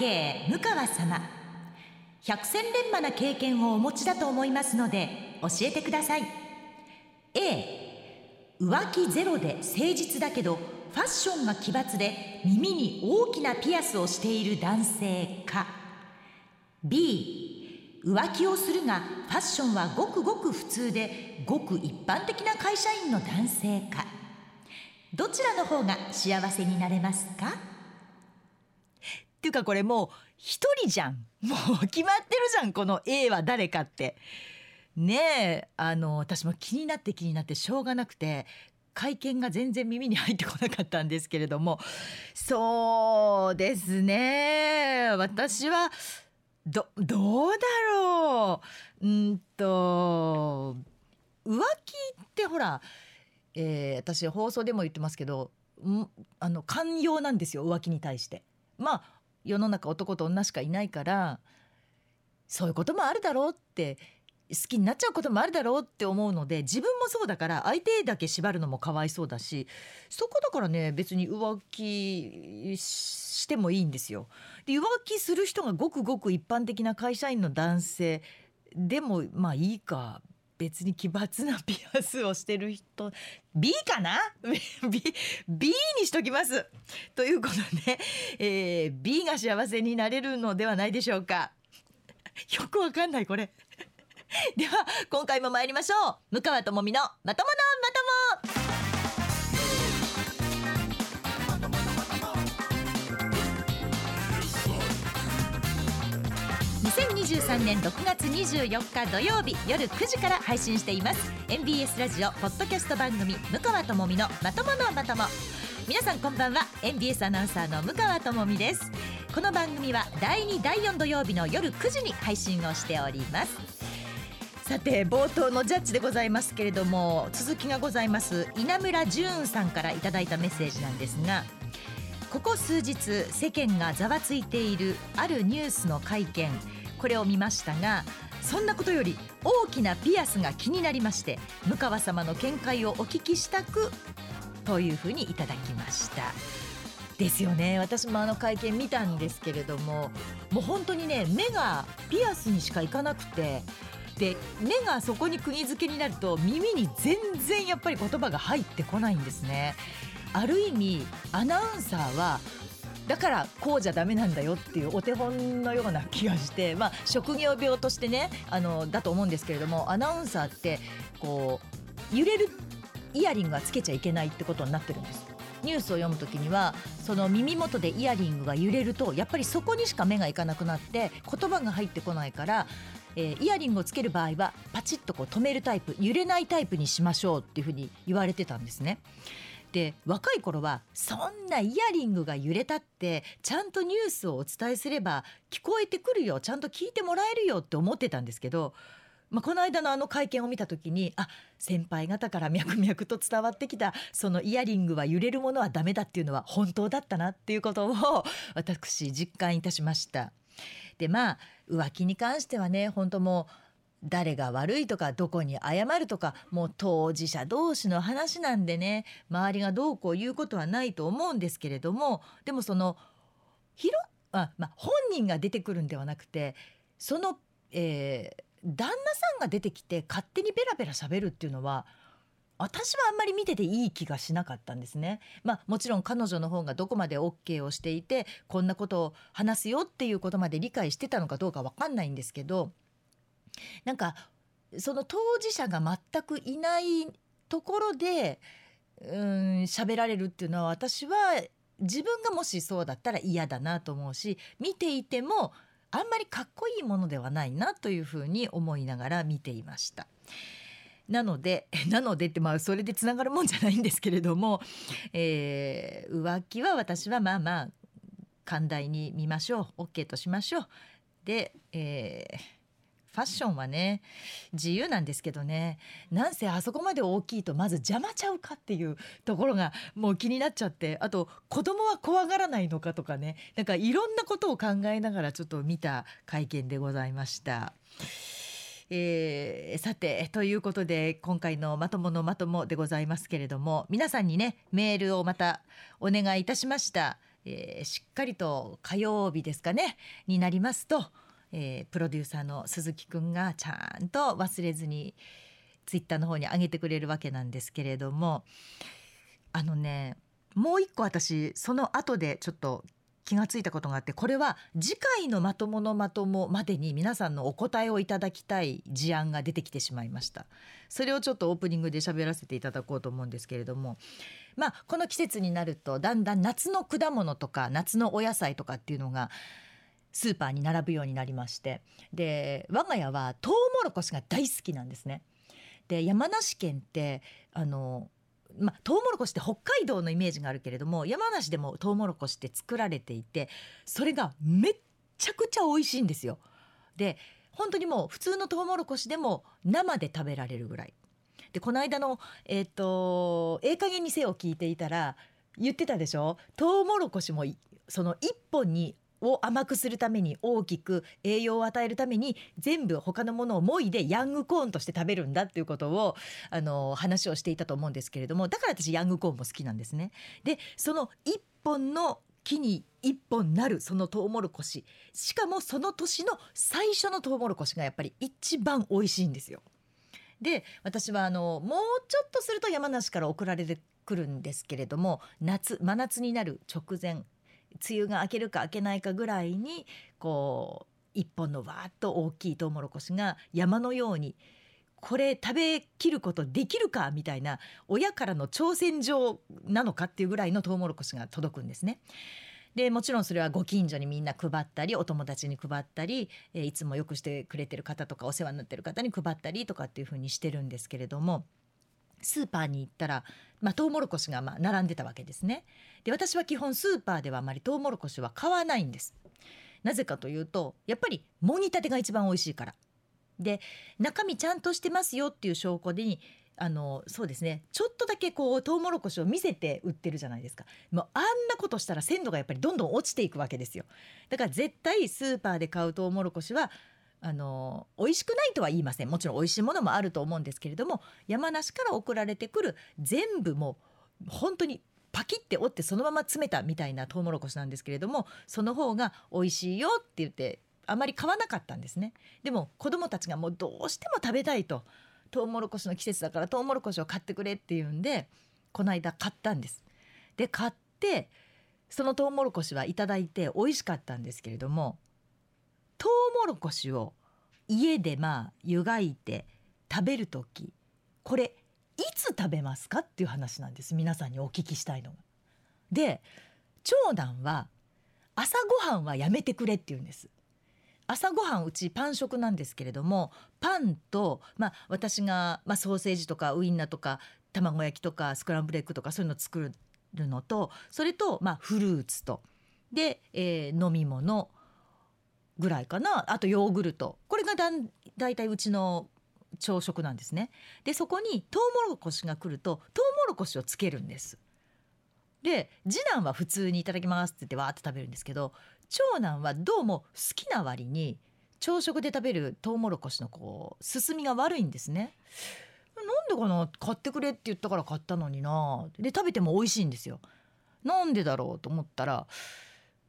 慶向川様。百戦錬磨な経験をお持ちだと思いますので教えてください。A 浮気ゼロで誠実だけどファッションが奇抜で耳に大きなピアスをしている男性か。B 浮気をするがファッションはごくごく普通でごく一般的な会社員の男性か。どちらの方が幸せになれますか？っていうかこれもう一人じゃん。もう決まってるじゃんこの A は誰かって。ねえあの私も気になって気になってしょうがなくて会見が全然耳に入ってこなかったんですけれども。そうですね。私はどどうだろう。うんと浮気ってほら、えー、私放送でも言ってますけどあの寛容なんですよ浮気に対して。まあ世の中男と女しかいないからそういうこともあるだろうって好きになっちゃうこともあるだろうって思うので自分もそうだから相手だけ縛るのもかわいそうだしそこだからね別に浮気してもいいんですよ。で浮気する人がごくごく一般的な会社員の男性でもまあいいか別に奇抜なピアスをしてる人 B かな？B, B にしときます。ということで、えー、B が幸せになれるのではないでしょうか。よくわかんないこれ。では今回も参りましょう。向川智美のまとものまとも。2023年6月24日土曜日夜9時から配信しています。MBS ラジオポッドキャスト番組向川智美のまとものまとも。皆さんこんばんは。MBS アナウンサーの向川智美です。この番組は第2第4土曜日の夜9時に配信をしております。さて冒頭のジャッジでございますけれども続きがございます。稲村淳さんからいただいたメッセージなんですがここ数日世間がざわついているあるニュースの会見。これを見ましたがそんなことより大きなピアスが気になりまして向川様の見解をお聞きしたくというふうにいただきました。ですよね。私もあの会見見たんですけれどももう本当にね目がピアスにしかいかなくてで目がそこに釘付けになると耳に全然やっぱり言葉が入ってこないんですねある意味アナウンサーはだからこうじゃダメなんだよっていうお手本のような気がして、まあ、職業病としてねあのだと思うんですけれどもアナウンサーってこう揺れるイヤリングはつけちゃいけないってことになってるんです。ニュースを読むときにはその耳元でイヤリングが揺れるとやっぱりそこにしか目がいかなくなって言葉が入ってこないからえー、イヤリングをつける場合はパチッとこう止めるタイプ揺れないタイプにしましょうっていうふうに言われてたんですね。で若い頃はそんなイヤリングが揺れたってちゃんとニュースをお伝えすれば聞こえてくるよちゃんと聞いてもらえるよって思ってたんですけど、まあ、この間のあの会見を見た時にあ先輩方から脈々と伝わってきたそのイヤリングは揺れるものはダメだっていうのは本当だったなっていうことを私実感いたしました。でまあ浮気に関してはね本当もう誰が悪いとかどこに謝るとかもう当事者同士の話なんでね周りがどうこう言うことはないと思うんですけれどもでもその広あ、まあ、本人が出てくるんではなくてその、えー、旦那さんが出てきて勝手にベラベラ喋るっていうのは私はあんまり見てていい気がしなかったんですね。まあもちろん彼女の方がどこまで OK をしていてこんなことを話すよっていうことまで理解してたのかどうかわかんないんですけどなんかその当事者が全くいないところでうん喋られるっていうのは私は自分がもしそうだったら嫌だなと思うし見ていてもあんまりかっこいいものではないなというふうに思いながら見ていました。なので なのでってまあそれでつながるもんじゃないんですけれども、えー、浮気は私はまあまあ寛大に見ましょう OK としましょう。で、えーファッションはね自由なんですけどねなんせあそこまで大きいとまず邪魔ちゃうかっていうところがもう気になっちゃってあと子供は怖がらないのかとかねなんかいろんなことを考えながらちょっと見た会見でございました。えー、さてということで今回のまとものまともでございますけれども皆さんにねメールをまたお願いいたしました。えー、しっかりと火曜日ですかねになりますと、えー、プロデューサーの鈴木くんがちゃんと忘れずにツイッターの方に上げてくれるわけなんですけれどもあのねもう一個私その後でちょっと気がついたことがあってこれは次回のまとものまともまでに皆さんのお答えをいただきたい事案が出てきてしまいました。それをちょっとオープニングで喋らせていただこうと思うんですけれどもまあこの季節になるとだんだん夏の果物とか夏のお野菜とかっていうのがスーパーに並ぶようになりまして。で我が家はトウモロコシが大好きなんですね。で山梨県ってあのまあ、トウモロコシって北海道のイメージがあるけれども山梨でもトウモロコシって作られていてそれがめっちゃくちゃ美味しいんですよ。で本当にもう普通のトウモロコシでも生で食べられるぐらい。でこの間のえっ、ー、とええ加減にせよ聞いていたら言ってたでしょ？トウモロコシもその1本にを甘くするために大きく栄養を与えるために全部他のものをもいでヤングコーンとして食べるんだっていうことをあの話をしていたと思うんですけれどもだから私ヤングコーンも好きなんですね。でその一本の木に一本なるそのトウモロコシしかもその年の最初のトウモロコシがやっぱり一番美味しいんですよ。で私はあのもうちょっとすると山梨から送られてくるんですけれども夏真夏になる直前梅雨が明けるか明けないかぐらいにこう一本のわーっと大きいトウモロコシが山のようにこれ食べきることできるかみたいな親からの挑戦状なのかっていうぐらいのトウモロコシが届くんですね。でもちろんそれはご近所にみんな配ったりお友達に配ったり、いつもよくしてくれてる方とかお世話になってる方に配ったりとかっていうふうにしてるんですけれどもスーパーに行ったら、まあ、トウモロコシがまあ並んでたわけですね。で私は基本スーパーではあまりトウモロコシは買わないんです。なぜかというとやっぱりもぎたてが一番美味しいから。で中身ちゃんとしてますよっていう証拠にあのそうですねちょっとだけこうトウモロコシを見せて売ってるじゃないですかもうあんなことしたら鮮度がやっぱりどんどん落ちていくわけですよだから絶対スーパーで買うトウモロコシはあの美味しくないとは言いません。もちろん美味しいものもあると思うんですけれども山梨から送られてくる全部もう本当にパキって折ってそのまま詰めたみたいなトウモロコシなんですけれどもその方が美味しいよって言ってあまり買わなかったんですね。でも子供たちがもうどうしても食べたいとトウモロコシの季節だからトウモロコシを買ってくれっていうんでこの間買ったんです。で買ってそのトウモロコシはいただいて美味しかったんですけれどもトウモロコシを家でまあ湯がいて食べる時これいつ食べますかっていう話なんです皆さんにお聞きしたいのが。で長男は朝ごはんはやめてくれって言うんです。朝ごはんうちパン食なんですけれどもパンと、まあ、私が、まあ、ソーセージとかウインナーとか卵焼きとかスクランブルエッグとかそういうの作るのとそれと、まあ、フルーツとで、えー、飲み物ぐらいかな。あとヨーグルト。これがだんだいたいうちの朝食なんですね。でそこにトウモロコシが来るとトウモロコシをつけるんです。で次男は普通にいただきますって言ってわーって食べるんですけど長男はどうも好きな割に朝食で食べるトウモロコシのこう進みが悪いんですね。なんでかな？買ってくれって言ったから買ったのになで食べても美味しいんですよ。なんでだろうと思ったら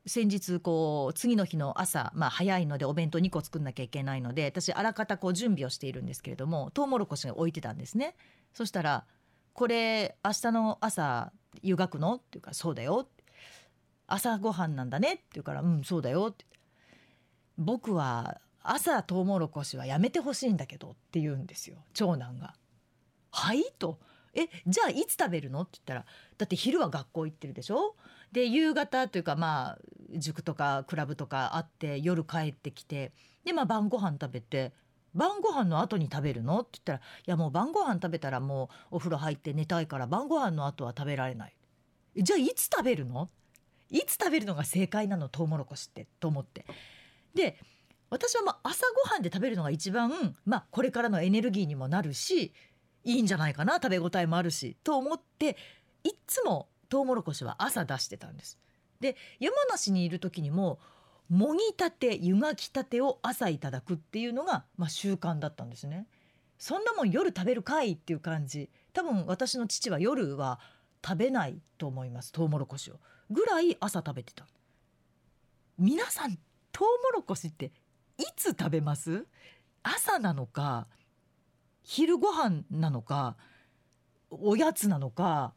先日こう次の日の朝、まあ、早いのでお弁当2個作んなきゃいけないので私あらかたこう準備をしているんですけれどもトウモロコシが置いてたんですね。そしたら「これ明日の朝湯がくの?」っていうか「そうだよ」朝ごはんなんだね」って言うから「うんそうだよ」って「僕は朝トウモロコシはやめてほしいんだけど」って言うんですよ。長男が。はい？と。えじゃあいつ食べるの？って言ったらだって昼は学校行ってるでしょ？で夕方というかまあ塾とかクラブとかあって夜帰ってきてでまあ晩ご飯食べて晩ご飯の後に食べるの？って言ったら「いやもう晩ご飯食べたらもうお風呂入って寝たいから晩ご飯の後は食べられない」じゃあいつ食べるのいつ食べるのが正解なの？トウモロコシってと思って。で私はまあ朝ごはんで食べるのが一番、まあ、これからのエネルギーにもなるしいいんじゃないかな？食べ応えもあるしと思っていつもトウモロコシは朝出してたんです。で山梨にいる時にももぎたて湯がきたてを朝いただくっていうのが、まあ、習慣だったんですね。そんなもん夜食べるかいっていう感じ多分私の父は夜は食べないと思いますトウモロコシをぐらい朝食べてた皆さんトウモロコシっていつ食べます？朝なのか昼ご飯なのかおやつなのか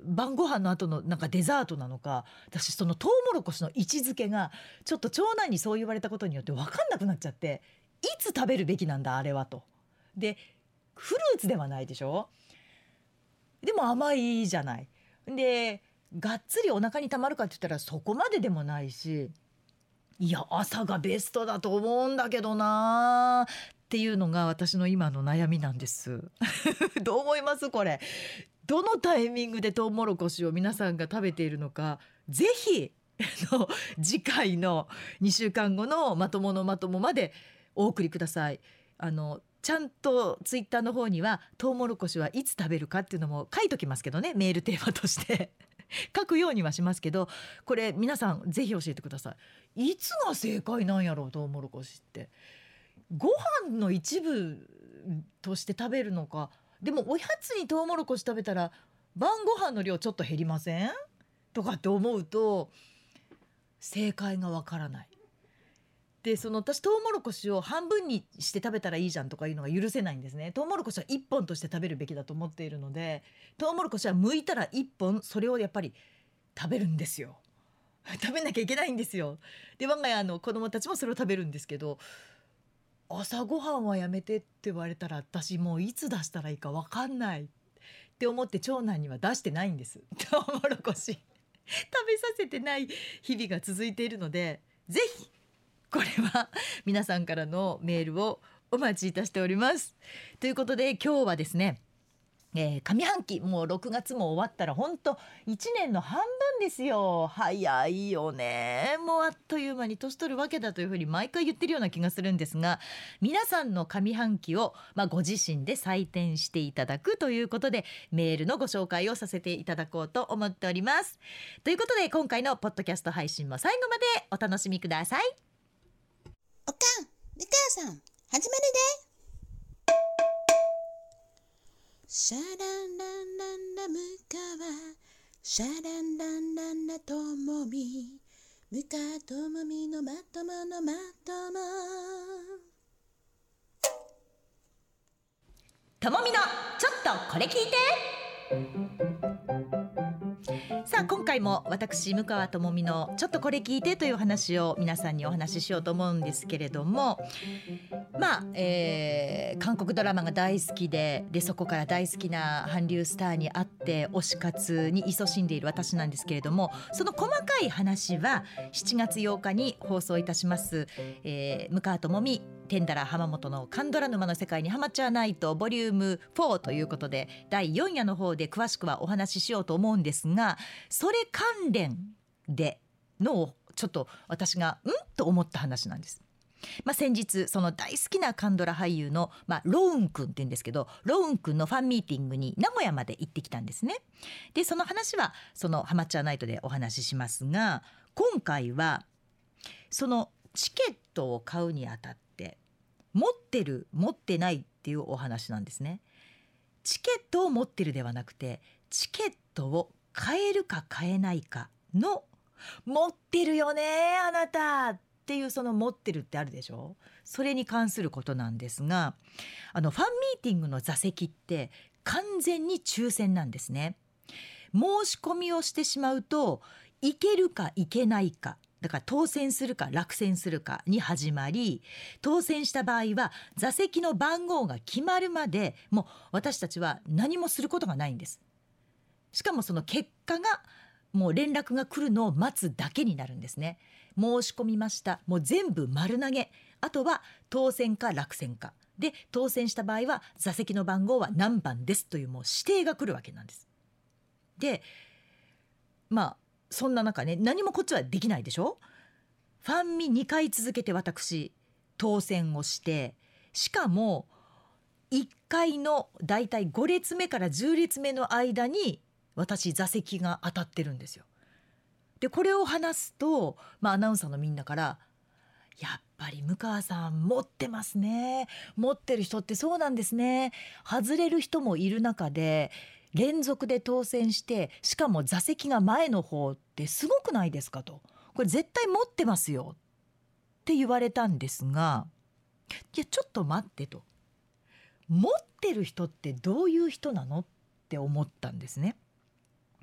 晩ご飯の後のなんかデザートなのか私そのトウモロコシの位置づけがちょっと長男にそう言われたことによって分かんなくなっちゃっていつ食べるべきなんだあれはと。でフルーツではないでしょ？でも甘いじゃない。でがっつりお腹にたまるかって言ったらそこまででもないしいや朝がベストだと思うんだけどなっていうのが私の今の悩みなんです どう思います？これどのタイミングでトウモロコシを皆さんが食べているのかぜひ次回の2週間後のまとものまともまでお送りください。あのちゃんとツイッターの方にはトウモロコシはいつ食べるかっていうのも書いときますけどねメールテーマとして。書くようにはしますけどこれ皆さんぜひ教えてください。いつが正解なんやろうトウモロコシって。ご飯の一部として食べるのかでもおやつにトウモロコシ食べたら晩ご飯の量ちょっと減りません？とかって思うと正解がわからない。でその私トウモロコシを半分にして食べたらいいじゃんとかいうのが許せないんですね。トウモロコシは1本として食べるべきだと思っているのでトウモロコシは剥いたら1本それをやっぱり食べるんですよ。食べなきゃいけないんですよ。で我が家の子供たちもそれを食べるんですけど朝ごはんはやめてって言われたら私もういつ出したらいいか分かんない。って思って長男には出してないんです。トウモロコシ食べさせてない日々が続いているのでぜひこれは皆さんからのメールをお待ちいたしております。ということで今日はですねえー、上半期もう6月も終わったら本当1年の半分ですよ。早いよね。もうあっという間に年取るわけだというふうに毎回言ってるような気がするんですが皆さんの上半期を、まあ、ご自身で採点していただくということでメールのご紹介をさせていただこうと思っております。ということで今回のポッドキャスト配信も最後までお楽しみください。おかん、みかやさん、始まるで。シャランランランラムカワシャランランランラトモミムカトモミのまとものまとも。ともみのちょっとこれ聞いて。回も私向川智美のちょっとこれ聞いてという話を皆さんにお話ししようと思うんですけれどもまあ、えー、韓国ドラマが大好きででそこから大好きな韓流スターに会って推し活に勤しんでいる私なんですけれどもその細かい話は7月8日に放送いたします、えー、向川智美テンダラ浜本のカンドラ沼の世界にハマっちゃわないとボリューム4ということで第4夜の方で詳しくはお話ししようと思うんですがそれ関連でのちょっと私がうんと思った話なんです。まあ、先日その大好きなカンドラ俳優の、まあ、ロウン君って言うんですけどロウン君のファンミーティングに名古屋まで行ってきたんですね。でその話はその「ハマっちゃナイト」でお話ししますが今回はそのチケットを買うにあたってってる持ってないっていうお話なんですね。チケットを持ってるではなくてチケットを買えるか買えないかの持ってるよねあなたっていうその持ってるってあるでしょ？それに関することなんですがあのファンミーティングの座席って完全に抽選なんですね申し込みをしてしまうといけるかいけないかだから当選するか落選するかに始まり当選した場合は座席の番号が決まるまでもう私たちは何もすることがないんです。しかもその結果がもう連絡が来るのを待つだけになるんですね。申し込みました。もう全部丸投げ。あとは当選か落選か。で当選した場合は座席の番号は何番ですというもう指定が来るわけなんです。でまあそんな中ね何もこっちはできないでしょ？ファンミ2回続けて私当選をしてしかも1階のだいたい5列目から10列目の間に私座席が当たってるんですよ。でこれを話すと、まあ、アナウンサーのみんなから「やっぱり向川さん持ってますね。持ってる人ってそうなんですね。外れる人もいる中で連続で当選してしかも座席が前の方ってすごくないですかと。これ絶対持ってますよ。って言われたんですがいやちょっと待ってと。持ってる人ってどういう人なのって思ったんですね。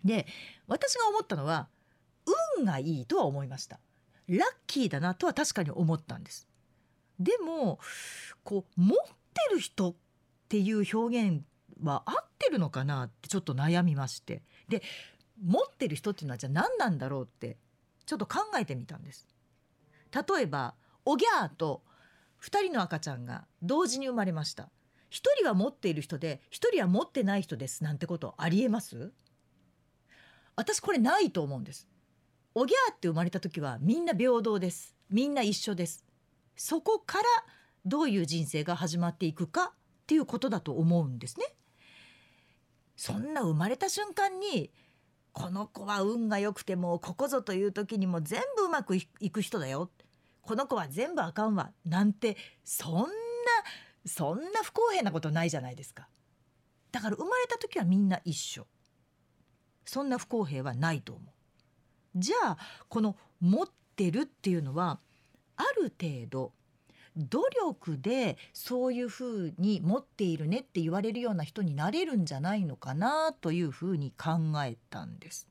で私が思ったのは運がいいとは思いました。ラッキーだなとは確かに思ったんです。でもこう持ってる人っていう表現は合ってるのかなってちょっと悩みまして。で持ってる人っていうのはじゃあ何なんだろうってちょっと考えてみたんです。例えばおぎゃーと2人の赤ちゃんが同時に生まれました。1人は持っている人で1人は持ってない人ですなんてことありえます？私これないと思うんです。おぎゃーって生まれた時はみんな平等です。みんな一緒です。そこからどういう人生が始まっていくかっていうことだと思うんですね。そんな生まれた瞬間にこの子は運が良くてもここぞという時にも全部うまくいく人だよ。この子は全部あかんわ。なんてそんなそんな不公平なことないじゃないですか。だから生まれた時はみんな一緒。そんな不公平はないと思う。じゃあこの持ってるっていうのはある程度努力でそういうふうに持っているねって言われるような人になれるんじゃないのかなというふうに考えたんです。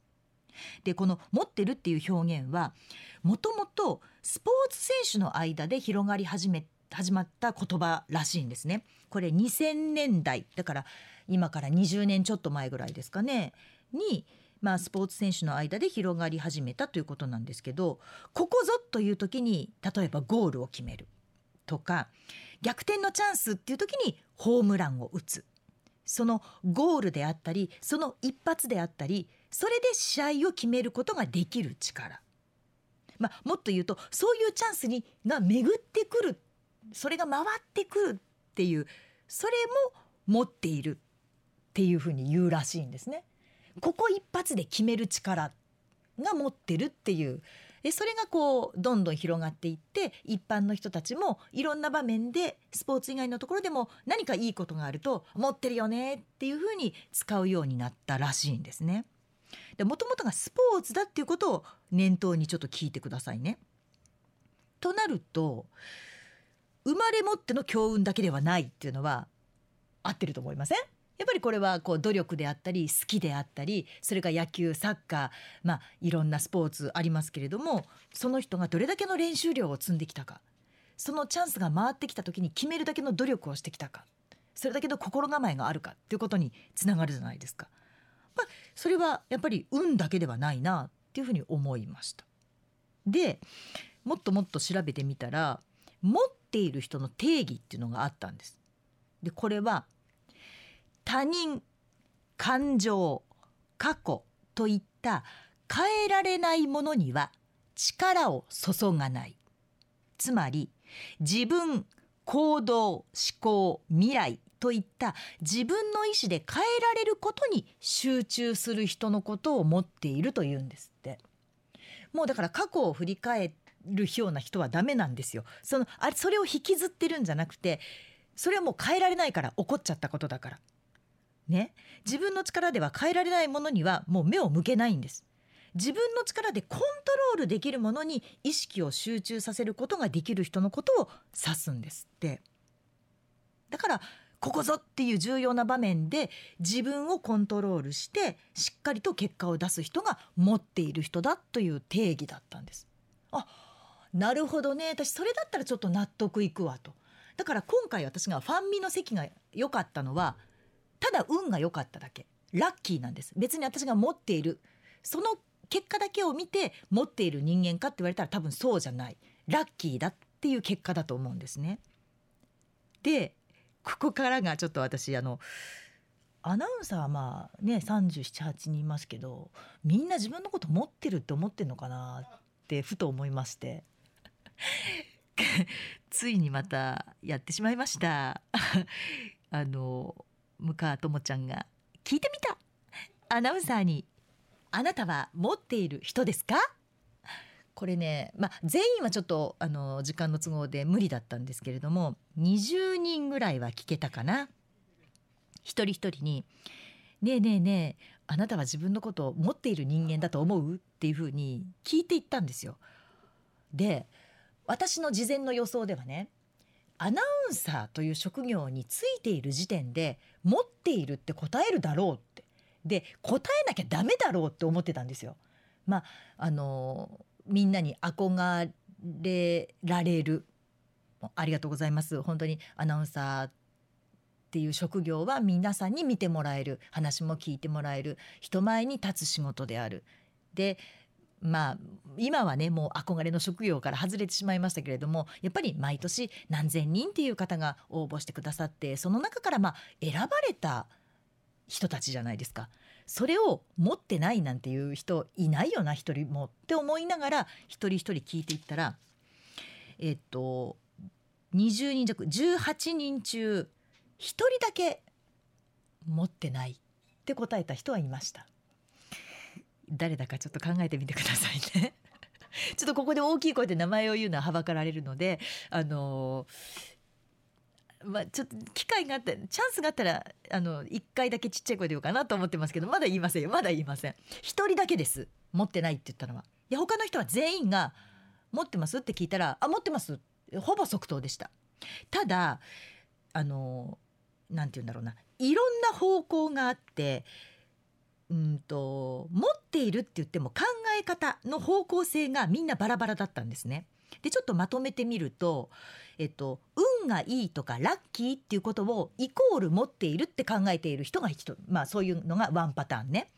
でこの「持ってる」っていう表現はもともとスポーツ選手の間で広がり始め始まった言葉らしいんですね。これ2000年代だから今から20年ちょっと前ぐらいですかねにまあ、スポーツ選手の間で広がり始めたということなんですけどここぞという時に例えばゴールを決めるとか逆転のチャンスっていう時にホームランを打つそのゴールであったりその一発であったりそれで試合を決めることができる力、まあ、もっと言うとそういうチャンスにが巡ってくるそれが回ってくるっていうそれも持っているっていうふうに言うらしいんですね。ここ一発で決める力が持ってるっていうそれがこうどんどん広がっていって一般の人たちもいろんな場面でスポーツ以外のところでも何かいいことがあると持ってるよねっていうふうに使うようになったらしいんですね。もともとがスポーツだっていうことを念頭にちょっと聞いてくださいね。となると生まれ持っての強運だけではないっていうのは合ってると思いません？やっぱりこれはこう努力であったり好きであったりそれが野球サッカーまあいろんなスポーツありますけれどもその人がどれだけの練習量を積んできたかそのチャンスが回ってきた時に決めるだけの努力をしてきたかそれだけの心構えがあるかっていうことにつながるじゃないですか。まあ、それはやっぱり運だけではないなっていうふうに思いました。でもっともっと調べてみたら持っている人の定義っていうのがあったんです。でこれは他人感情過去といった変えられないものには力を注がない。つまり自分行動思考未来といった自分の意思で変えられることに集中する人のことを持っているというんですって。もうだから過去を振り返るような人はダメなんですよ。そのあれそれを引きずってるんじゃなくてそれはもう変えられないから起こっちゃったことだから。ね。自分の力では変えられないものにはもう目を向けないんです。自分の力でコントロールできるものに意識を集中させることができる人のことを指すんですって。だからここぞっていう重要な場面で自分をコントロールしてしっかりと結果を出す人が持っている人だという定義だったんです。あなるほどね。私それだったらちょっと納得いくわと。だから今回私がファンミの席が良かったのはただ運が良かっただけ。ラッキーなんです。別に私が持っている。その結果だけを見て持っている人間かって言われたら多分そうじゃない。ラッキーだっていう結果だと思うんですね。でここからがちょっと私あのアナウンサーはまあね378人いますけどみんな自分のこと持ってるって思ってんのかなってふと思いまして。ついにまたやってしまいました。あの向川智ちゃんが聞いてみた。アナウンサーにあなたは持っている人ですか？これね、まあ、全員はちょっとあの時間の都合で無理だったんですけれども20人ぐらいは聞けたかな。一人一人にねえねえねえあなたは自分のことを持っている人間だと思う？っていうふうに聞いていったんですよ。で私の事前の予想ではねアナウンサーという職業についている時点で持っているって答えるだろうって。で答えなきゃダメだろうって思ってたんですよ。まああのみんなに憧れられる。ありがとうございます。本当にアナウンサーっていう職業は皆さんに見てもらえる。話も聞いてもらえる。人前に立つ仕事である。でまあ今はねもう憧れの職業から外れてしまいましたけれどもやっぱり毎年何千人っていう方が応募してくださってその中からまあ選ばれた人たちじゃないですか。それを持ってないなんていう人いないよな一人もって思いながら一人一人聞いていったらえっと20人弱18人中1人だけ持ってないって答えた人はいました誰だかちょっと考えてみてくださいね。ちょっとここで大きい声で名前を言うのははばかられるのであのまあ、ちょっと機会があったチャンスがあったらあの1回だけちっちゃい声で言おうかなと思ってますけどまだ言いませんよ。まだ言いません。1人だけです。持ってないって言ったのは。いや他の人は全員が持ってますって聞いたらあ持ってます。ほぼ即答でした。ただあのなんて言うんだろうな。いろんな方向があってうんと持っているって言っても考え方の方向性がみんなバラバラだったんですね。でちょっとまとめてみると、えっと、運がいいとかラッキーっていうことをイコール持っているって考えている人が人、まあ、そういうのがワンパターンね。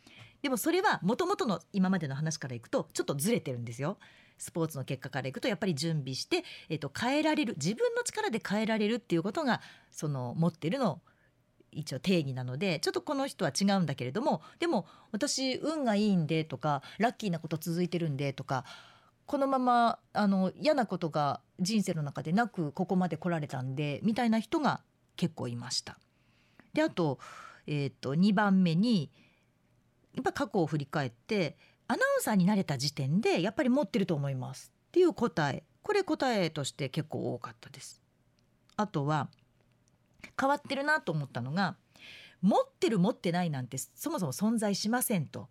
でもそれはもともとの今までの話からいくとちょっとずれてるんですよ。スポーツの結果からいくとやっぱり準備して、えっと、変えられる自分の力で変えられるっていうことがその持ってるの一応定義なのでちょっとこの人は違うんだけれどもでも私運がいいんでとかラッキーなこと続いてるんでとかこのままあの嫌なことが人生の中でなくここまで来られたんでみたいな人が結構いました。であと,、えー、と2番目にやっぱ過去を振り返ってアナウンサーになれた時点でやっぱり持ってると思いますっていう答えこれ答えとして結構多かったです。あとは変わってるなと思ったのが持ってる持ってないなんてそもそも存在しませんと。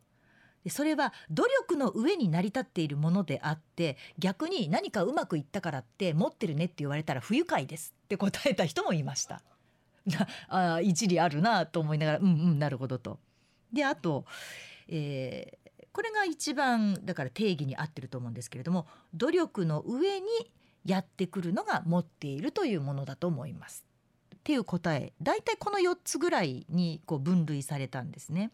それは努力の上に成り立っているものであって逆に何かうまくいったからって持ってるねって言われたら不愉快ですって答えた人もいました。あ一理あるなと思いながらうんうんなるほどと。であと、えー、これが一番だから定義に合ってると思うんですけれども努力の上にやってくるのが持っているというものだと思います。っていう答え大体この4つぐらいにこう分類されたんですね。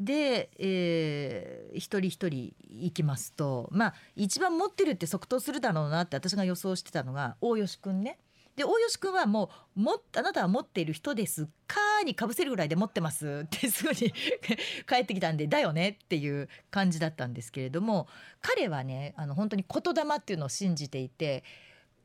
で、えー、一人一人いきますとまあ一番持ってるって即答するだろうなって私が予想してたのが大吉くんね。で大吉くんはもうもあなたは持っている人ですかにかぶせるぐらいで持ってますってすぐに 帰ってきたんでだよねっていう感じだったんですけれども彼はねあの本当に言霊っていうのを信じていて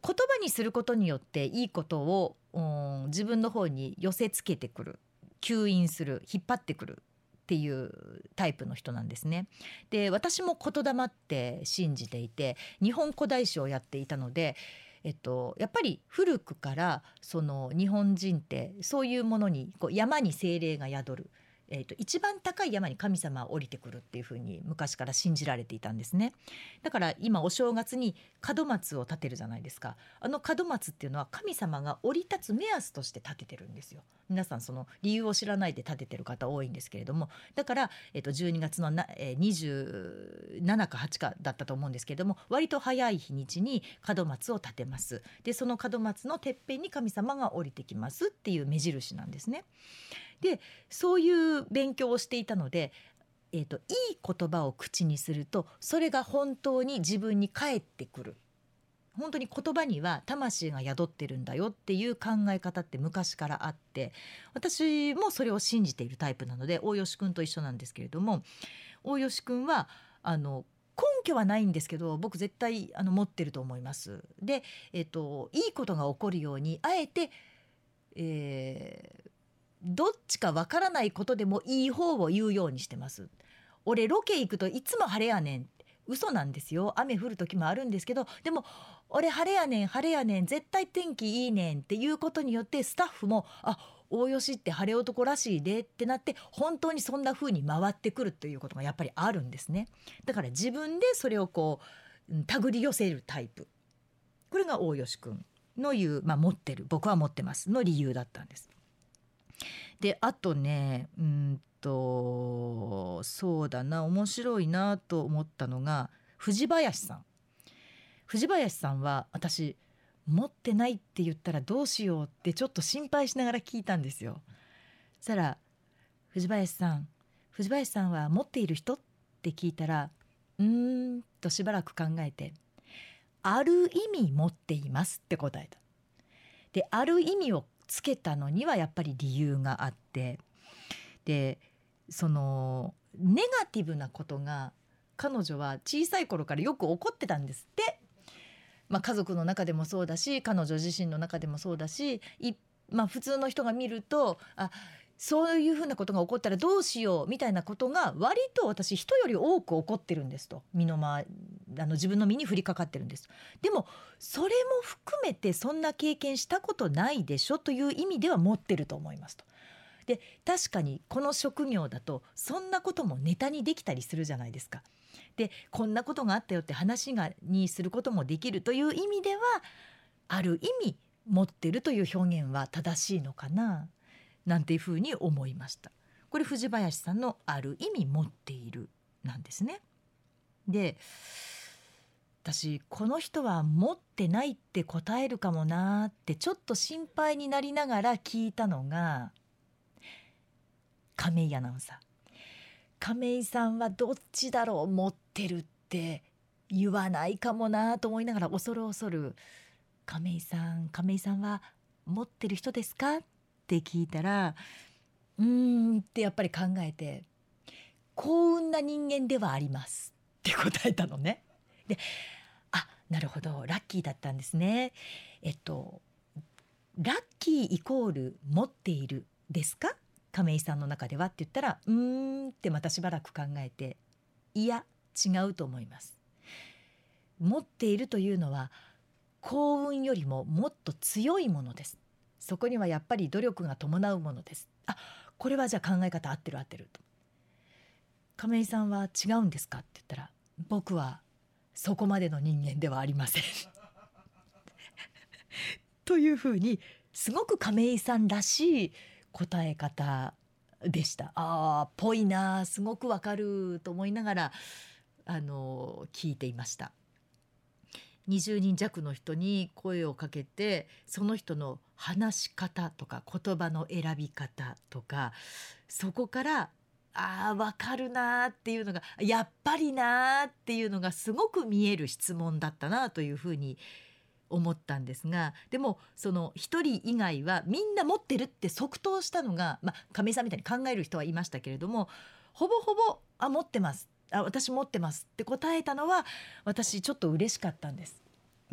言葉にすることによっていいことを、うん、自分の方に寄せつけてくる吸引する引っ張ってくるっていうタイプの人なんですね。で私も言霊って信じていて日本古代史をやっていたので、えっと、やっぱり古くからその日本人ってそういうものにこう山に精霊が宿る。えーと、一番高い山に神様は降りてくるっていうふうに昔から信じられていたんですね。だから今お正月に門松を立てるじゃないですか。あの門松っていうのは神様が降り立つ目安として立ててるんですよ。皆さんその理由を知らないで立ててる方多いんですけれども。だから、えー、と12月のな、えー、27か8かだったと思うんですけれども割と早い日にちに門松を立てます。でその門松のてっぺんに神様が降りてきますっていう目印なんですね。でそういう勉強をしていたので、えーと、いい言葉を口にするとそれが本当に自分に返ってくる本当に言葉には魂が宿ってるんだよっていう考え方って昔からあって私もそれを信じているタイプなので大吉くんと一緒なんですけれども大吉くんはあの根拠はないんですけど僕絶対あの持ってると思います。で、えっと、いいことが起こるようにあえて、えー、どっちかわからないことでもいい方を言うようにしてます。俺ロケ行くといつも晴れやねん。嘘なんですよ。雨降る時もあるんですけどでも俺晴れやねん晴れやねん絶対天気いいねんっていうことによってスタッフもあ大吉って晴れ男らしいでってなって本当にそんな風に回ってくるということがやっぱりあるんですね。だから自分でそれをこう手繰り寄せるタイプ。これが大吉くんの言う、まあ、持ってる僕は持ってますの理由だったんです。であとねうんとそうだな面白いなと思ったのが藤林さん。藤林さんは私持ってないって言ったらどうしようってちょっと心配しながら聞いたんですよ。そしたら「藤林さん藤林さんは持っている人?」って聞いたら「うーん」としばらく考えて「ある意味持っています」って答えた。である意味をつけたのにはやっぱり理由があってでそのネガティブなことが彼女は小さい頃からよく起こってたんですって。まあ、家族の中でもそうだし彼女自身の中でもそうだし、まあ、普通の人が見るとあそういうふうなことが起こったらどうしようみたいなことが割と私人より多く起こってるんですと身の回あの自分の身に降りかかってるんですでもそれも含めてそんな経験したことないでしょという意味では持ってると思いますと。で確かにこの職業だとそんなこともネタにできたりするじゃないですか。でこんなことがあったよって話がにすることもできるという意味ではある意味持ってるという表現は正しいのかななんていうふうに思いました。これ藤林さんのある意味持っているなんですね。で私この人は持ってないって答えるかもなってちょっと心配になりながら聞いたのが亀井アナウンサー。亀井さんはどっちだろう持ってるって言わないかもなと思いながら恐る恐る「亀井さん亀井さんは持ってる人ですか?」っって聞いたら「うーん」ってやっぱり考えて「幸運な人間ではあります」って答えたのね。であなるほどラッキーだったんですね。えっとラッキーイコール持っているですか？亀井さんの中ではって言ったらうーんってまたしばらく考えていや違うと思います持っているというのは幸運よりももっと強いものですそこにはやっぱり努力が伴うものです。あこれはじゃあ考え方合ってる合ってると。亀井さんは違うんですかって言ったら僕はそこまでの人間ではありません。というふうにすごく亀井さんらしい答え方でした。あーぽいなすごくわかると思いながらあの聞いていました。20人弱の人に声をかけてその人の話し方とか言葉の選び方とかそこからあーわかるなっていうのがやっぱりなっていうのがすごく見える質問だったなというふうに思ったんですがでもその1人以外はみんな持ってるって即答したのが、まあ、亀井さんみたいに考える人はいましたけれどもほぼほぼ「あ持ってます」あ「私持ってます」って答えたのは私ちょっと嬉しかったんです。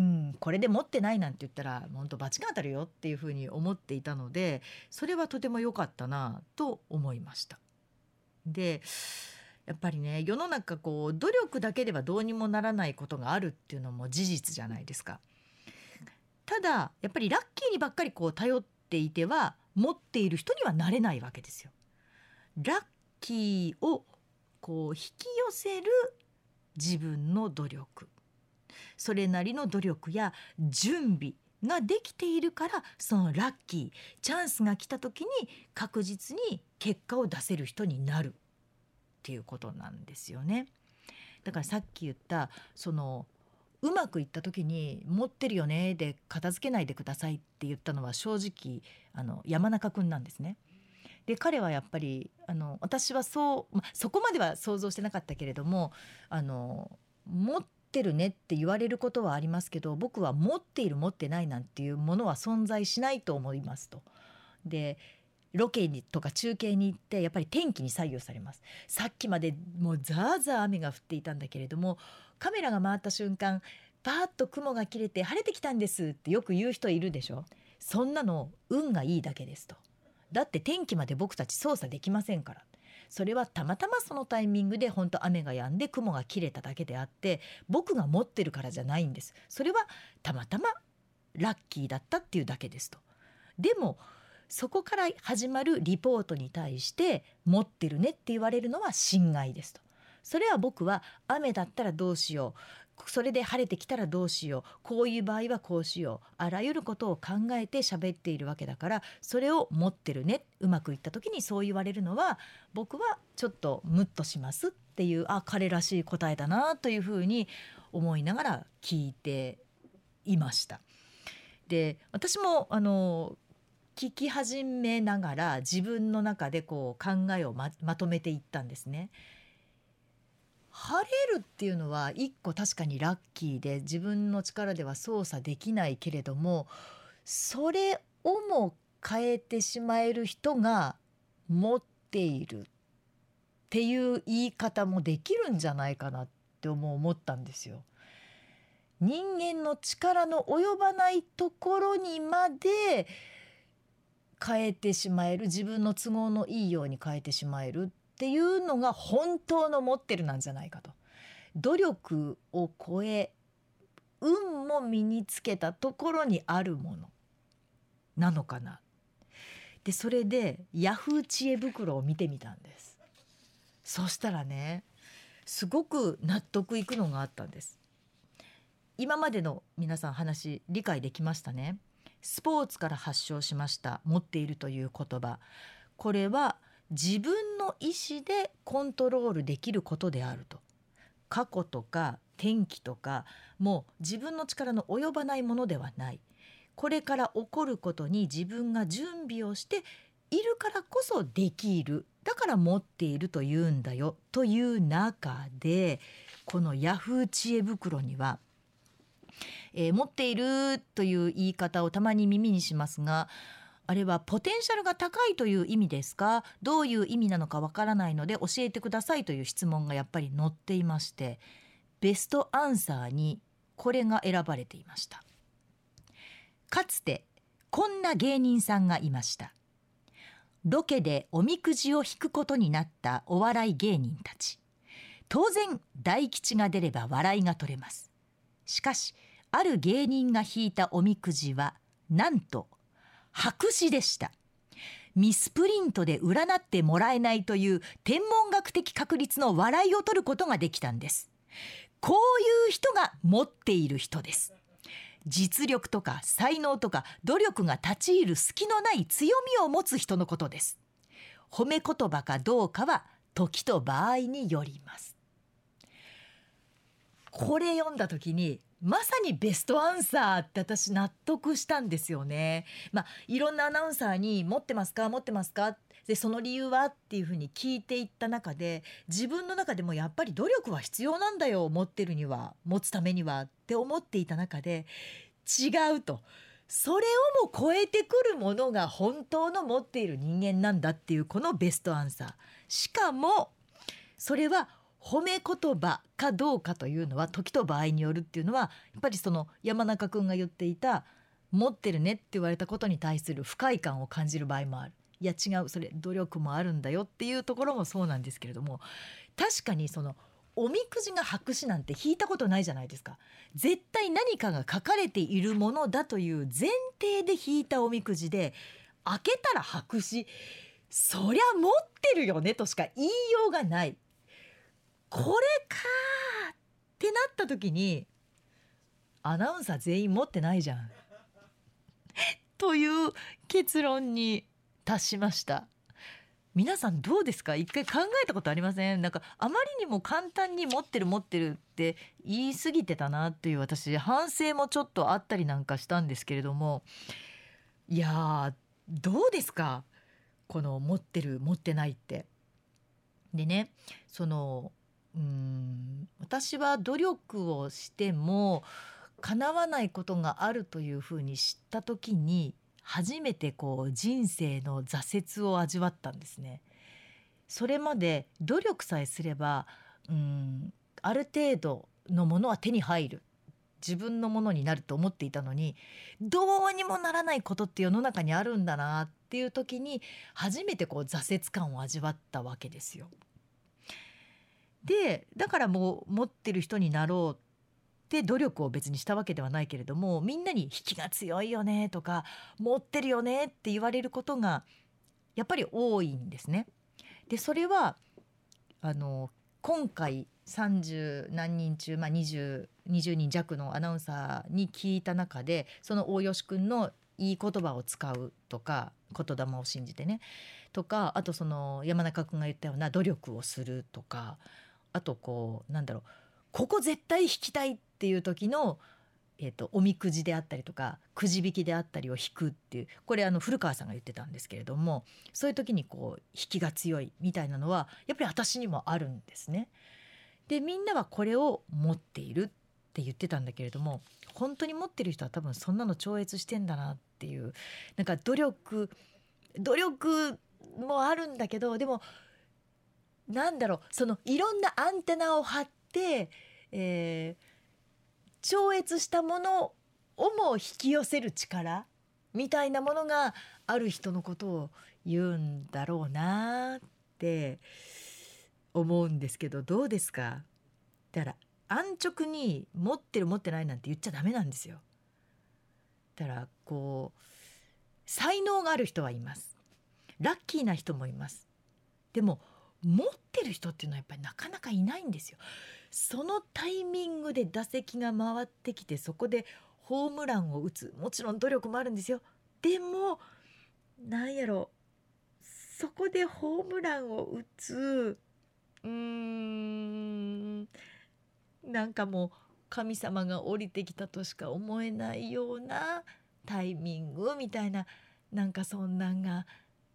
うん、これで持ってないなんて言ったら本当罰が当たるよっていうふうに思っていたのでそれはとても良かったなと思いました。でやっぱりね世の中こう努力だけではどうにもならないことがあるっていうのも事実じゃないですか。ただやっぱりラッキーにばっかりこう頼っていては持っている人にはなれないわけですよ。ラッキーをこう引き寄せる自分の努力それなりの努力や準備ができているからそのラッキーチャンスが来た時に確実に結果を出せる人になるっていうことなんですよね。だからさっき言ったそのうまくいった時に「持ってるよね」で片付けないでくださいって言ったのは正直あの山中君なんですね。で彼はやっぱりあの私はそう、ま、そこまでは想像してなかったけれどもあの持ってってるねって言われることはありますけど僕は持っている持ってないなんていうものは存在しないと思いますと。でロケにとか中継に行ってやっぱり天気に左右されます。さっきまでもうザーザー雨が降っていたんだけれどもカメラが回った瞬間パーッと雲が切れて晴れてきたんですってよく言う人いるでしょ。そんなの運がいいだけですと。だって天気まで僕たち操作できませんから。それはたまたまそのタイミングで本当雨が止んで雲が切れただけであって僕が持ってるからじゃないんです。それはたまたまラッキーだったっていうだけですと。でもそこから始まるリポートに対して持ってるねって言われるのは侵害ですと。それは僕は雨だったらどうしよう。それで晴れてきたらどうしようこういう場合はこうしようあらゆることを考えて喋っているわけだからそれを持ってるねうまくいった時にそう言われるのは僕はちょっとムッとしますっていうあ彼らしい答えだなというふうに思いながら聞いていました。で私もあの聞き始めながら自分の中でこう考えをままとめていったんですね。晴れるっていうのは一個確かにラッキーで自分の力では操作できないけれどもそれをも変えてしまえる人が持っているっていう言い方もできるんじゃないかなって思ったんですよ。人間の力の及ばないところにまで変えてしまえる自分の都合のいいように変えてしまえるっていうのが本当の持ってるなんじゃないかと。努力を超え運も身につけたところにあるものなのかな。でそれでヤフー知恵袋を見てみたんです。そしたらねすごく納得いくのがあったんです。今までの皆さん話理解できましたねスポーツから発祥しました持っているという言葉これは自分の意思でコントロールできることであると。過去とか天気とかもう自分の力の及ばないものではない。これから起こることに自分が準備をしているからこそできる。だから持っているというんだよ。という中でこのヤフー知恵袋にはえー、持っているという言い方をたまに耳にしますがあれはポテンシャルが高いという意味ですか？どういう意味なのかわからないので教えてくださいという質問がやっぱり載っていましてベストアンサーにこれが選ばれていました。かつてこんな芸人さんがいました。ロケでおみくじを引くことになったお笑い芸人たち。当然大吉が出れば笑いが取れます。しかしある芸人が引いたおみくじはなんと白紙でした。ミスプリントで占ってもらえないという天文学的確率の笑いを取ることができたんです。こういう人が持っている人です。実力とか才能とか努力が立ち入る隙のない強みを持つ人のことです。褒め言葉かどうかは時と場合によります。これ読んだ時にまさにベストアンサーって私納得したんですよね。まあ、いろんなアナウンサーに持ってますか？持ってますか？でその理由はっていうふうに聞いていった中で自分の中でもやっぱり努力は必要なんだよ持ってるには持つためにはって思っていた中で違うと。それをも超えてくるものが本当の持っている人間なんだっていうこのベストアンサー。しかもそれは褒め言葉かどうかというのは時と場合によるっていうのはやっぱりその山中君が言っていた持ってるねって言われたことに対する不快感を感じる場合もある。いや違うそれ努力もあるんだよっていうところもそうなんですけれども確かにそのおみくじが白紙なんて引いたことないじゃないですか。絶対何かが書かれているものだという前提で引いたおみくじで開けたら白紙。そりゃ持ってるよねとしか言いようがない。これかってなった時にアナウンサー全員持ってないじゃん。という結論に達しました。皆さんどうですか？一回考えたことありません？なんかあまりにも簡単に持ってる持ってるって言い過ぎてたなっていう私反省もちょっとあったりなんかしたんですけれども。いやどうですか？この持ってる持ってないって。でねそのうん私は努力をしても叶わないことがあるというふうに知った時に初めてこう人生の挫折を味わったんですね。それまで努力さえすればうんある程度のものは手に入る自分のものになると思っていたのにどうにもならないことって世の中にあるんだなっていう時に初めてこう挫折感を味わったわけですよ。でだからもう持ってる人になろうって努力を別にしたわけではないけれどもみんなに引きが強いよねとか持ってるよねって言われることがやっぱり多いんですね。でそれはあの今回30何人中、まあ20、20, 人弱のアナウンサーに聞いた中でその大吉くんのいい言葉を使うとか言霊を信じてねとかあとその山中君が言ったような努力をするとかあとこうなんだろうここ絶対引きたいっていう時の、えーと、おみくじであったりとかくじ引きであったりを引くっていうこれあの古川さんが言ってたんですけれどもそういう時にこう引きが強いみたいなのはやっぱり私にもあるんですね。でみんなはこれを持っているって言ってたんだけれども本当に持ってる人は多分そんなの超越してんだなっていうなんか努力努力もあるんだけどでもなんだろうそのいろんなアンテナを張って、えー、超越したものをも引き寄せる力みたいなものがある人のことを言うんだろうなって思うんですけどどうですか？だから安直に持ってる持ってないなんて言っちゃダメなんですよ。だからこう才能がある人はいます。ラッキーな人もいます。でも持ってる人っていうのはやっぱりなかなかいないんですよ。そのタイミングで打席が回ってきてそこでホームランを打つ。もちろん努力もあるんですよ。でもなんやろ。そこでホームランを打つ。うーん。なんかもう神様が降りてきたとしか思えないようなタイミングみたいななんかそんなんが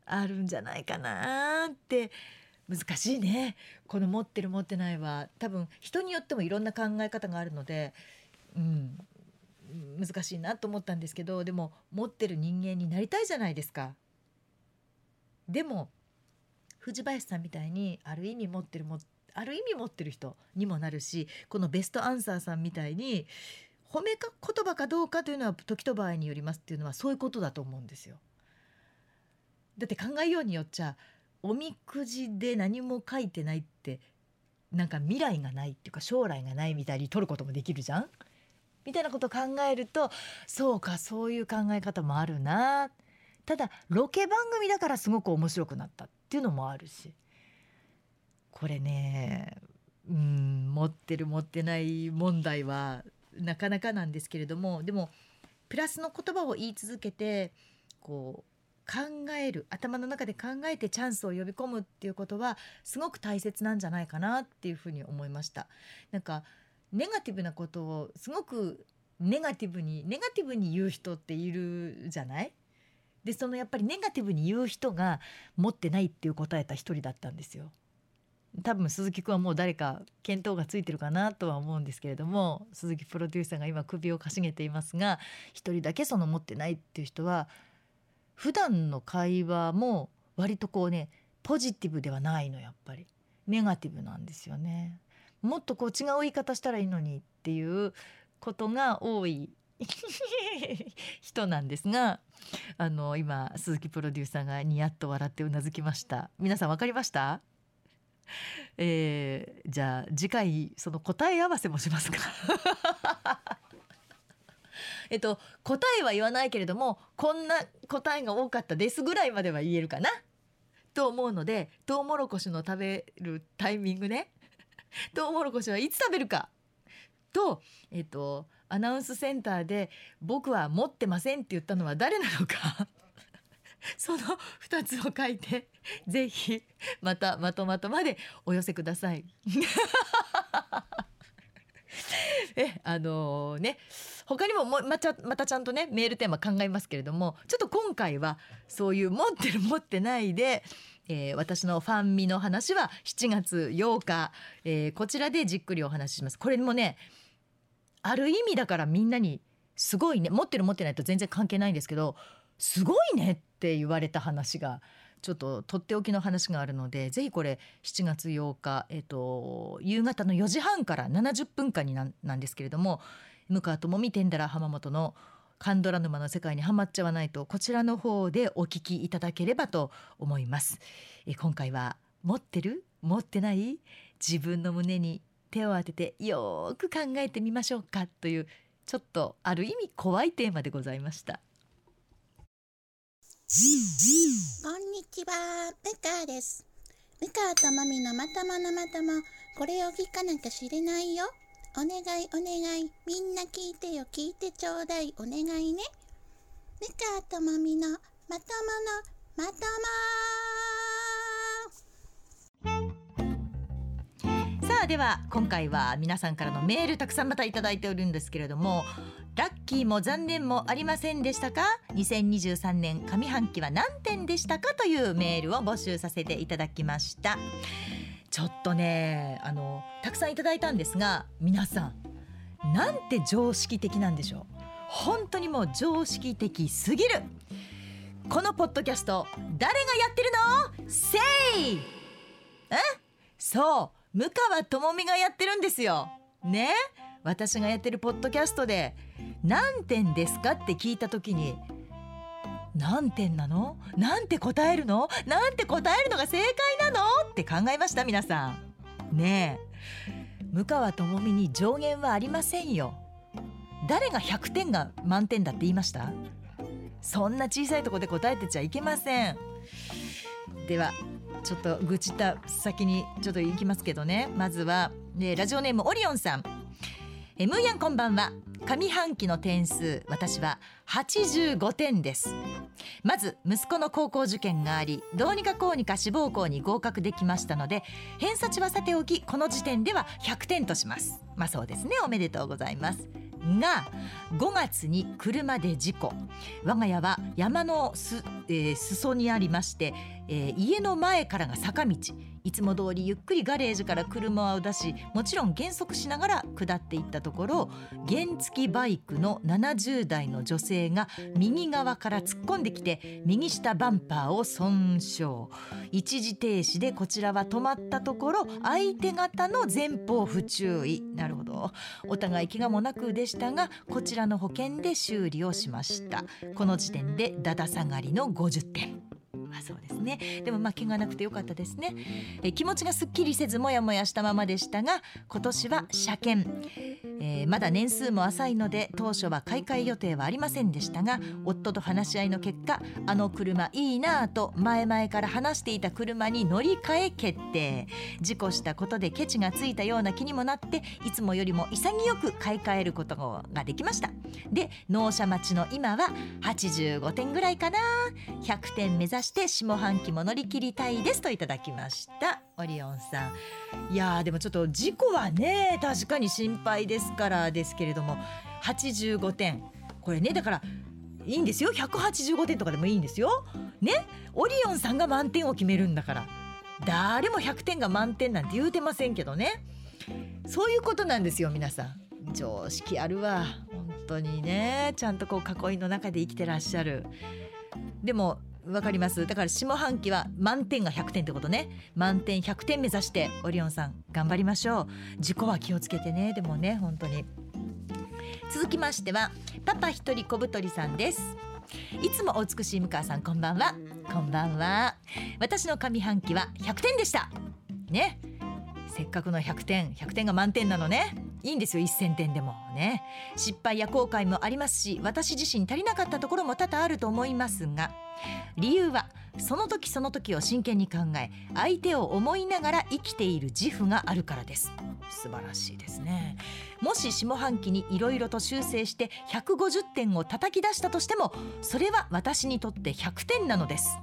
あるんじゃないかなって難しいねこの持ってる持ってないは多分人によってもいろんな考え方があるので、うん、難しいなと思ったんですけどでも持ってる人間になりたいじゃないですか。でも藤林さんみたいにある意味持ってるもある意味持ってる人にもなるしこのベストアンサーさんみたいに褒めか言葉かどうかというのは時と場合によりますっていうのはそういうことだと思うんですよ。だって考えようによっちゃおみくじで何も書いてないってなんか未来がないっていうか将来がないみたいに取ることもできるじゃん？みたいなことを考えるとそうかそういう考え方もあるな。ただロケ番組だからすごく面白くなったっていうのもあるし。これねうん持ってる持ってない問題はなかなかなんですけれどもでもプラスの言葉を言い続けてこう考える頭の中で考えてチャンスを呼び込むっていうことはすごく大切なんじゃないかなっていうふうに思いました。なんかネガティブなことをすごくネガティブにネガティブに言う人っているじゃない？でそのやっぱりネガティブに言う人が持ってないっていう答えた一人だったんですよ。多分鈴木君はもう誰か見当がついてるかなとは思うんですけれども鈴木プロデューサーが今首をかしげていますが一人だけその持ってないっていう人は普段の会話も割とこうねポジティブではないのやっぱり。ネガティブなんですよね。もっとこう違う言い方したらいいのにっていうことが多い 人なんですがあの今鈴木プロデューサーがニヤッと笑ってうなずきました。皆さん分かりました？えー、じゃあ次回その答え合わせもしますか？えっと答えは言わないけれどもこんな答えが多かったですぐらいまでは言えるかな？と思うのでトウモロコシの食べるタイミングね。トウモロコシはいつ食べるか？とえっとアナウンスセンターで「僕は持ってません」って言ったのは誰なのか？その2つを書いてぜひまたまとまとまでお寄せください。えあのー、ね。他にももまたまたちゃんとねメールテーマ考えますけれどもちょっと今回はそういう持ってる持ってないで、えー、私のファンミの話は7月8日、えー、こちらでじっくりお話しします。これもねある意味だからみんなにすごいね持ってる持ってないと全然関係ないんですけどすごいねって言われた話がちょっととっておきの話があるのでぜひこれ7月8日、えっと、夕方の4時半から70分間にななんですけれども向川智美天だら浜本のカンドラ沼の世界にはまっちゃわないとこちらの方でお聞きいただければと思います。え今回は持ってる？持ってない？自分の胸に手を当ててよく考えてみましょうかというちょっとある意味怖いテーマでございましたこんにちは、ムカです。ムカとマミのまとものまとも、これを聞かなきゃ知れないよ。お願いお願い、みんな聞いてよ、聞いてちょうだい、お願いね。ムカとマミのまとものまとも。さあでは今回は皆さんからのメールたくさんまたいただいておるんですけれどもラッキーも残念もありませんでしたか？2023年上半期は何点でしたか？というメールを募集させていただきました。ちょっとねあのたくさんいただいたんですが皆さんなんて常識的なんでしょう。本当にもう常識的すぎる。このポッドキャスト誰がやってるの？せい！え？そう向川智美がやってるんですよ。ね？私がやってるポッドキャストで何点ですか？って聞いた時に何点なの？なんて答えるの？なんて答えるのが正解なの？って考えました皆さん。ねえ。向川智美に上限はありませんよ。誰が100点が満点だって言いました？そんな小さいところで答えてちゃいけません。ではちょっと愚痴った先にちょっと行きますけどね。まずは、ね、ラジオネームオリオンさん。えムーヤンこんばんは。上半期の点数私は85点です。まず息子の高校受験がありどうにかこうにか志望校に合格できましたので偏差値はさておきこの時点では100点とします。まあそうですねおめでとうございます。が5月に車で事故。我が家は山のす、えー裾にありまして、えー家の前からが坂道。いつも通りゆっくりガレージから車を出しもちろん減速しながら下っていったところ原付バイクの70代の女性が右側から突っ込んできて右下バンパーを損傷。一時停止でこちらは止まったところ相手方の前方不注意。なるほど。お互い怪我もなくでしたがこちらの保険で修理をしました。この時点でだだ下がりの50点。まあそうですね。でもまあ怪我なくてよかったですね。え気持ちがすっきりせずもやもやしたままでしたが今年は車検、えーまだ年数も浅いので当初は買い替え予定はありませんでしたが夫と話し合いの結果あの車いいなぁと前々から話していた車に乗り換え決定。事故したことでケチがついたような気にもなっていつもよりも潔く買い替えることができました。で納車待ちの今は85点ぐらいかな100点目指して下半期も乗り切りたいですといただきました。オリオンさん。いやーでもちょっと事故はね確かに心配ですからですけれども85点。これねだからいいんですよ。185点とかでもいいんですよ。ね？オリオンさんが満点を決めるんだから。誰も100点が満点なんて言うてませんけどね。そういうことなんですよ皆さん。常識あるわ。本当にね。ちゃんとこう囲いの中で生きてらっしゃる。でもわかります。だから下半期は満点が100点ってことね。満点100点目指してオリオンさん頑張りましょう。事故は気をつけてね。でもね本当に。続きましてはパパ一人小太りさんです。いつもお美しい向川さんこんばんは。こんばんは。私の上半期は100点でした。ね。せっかくの100点100点が満点なのね。いいんですよ1000点でもね。失敗や後悔もありますし私自身足りなかったところも多々あると思いますが。理由はその時その時を真剣に考え相手を思いながら生きている自負があるからです。素晴らしいですね。もし下半期にいろいろと修正して150点を叩き出したとしてもそれは私にとって100点なのです。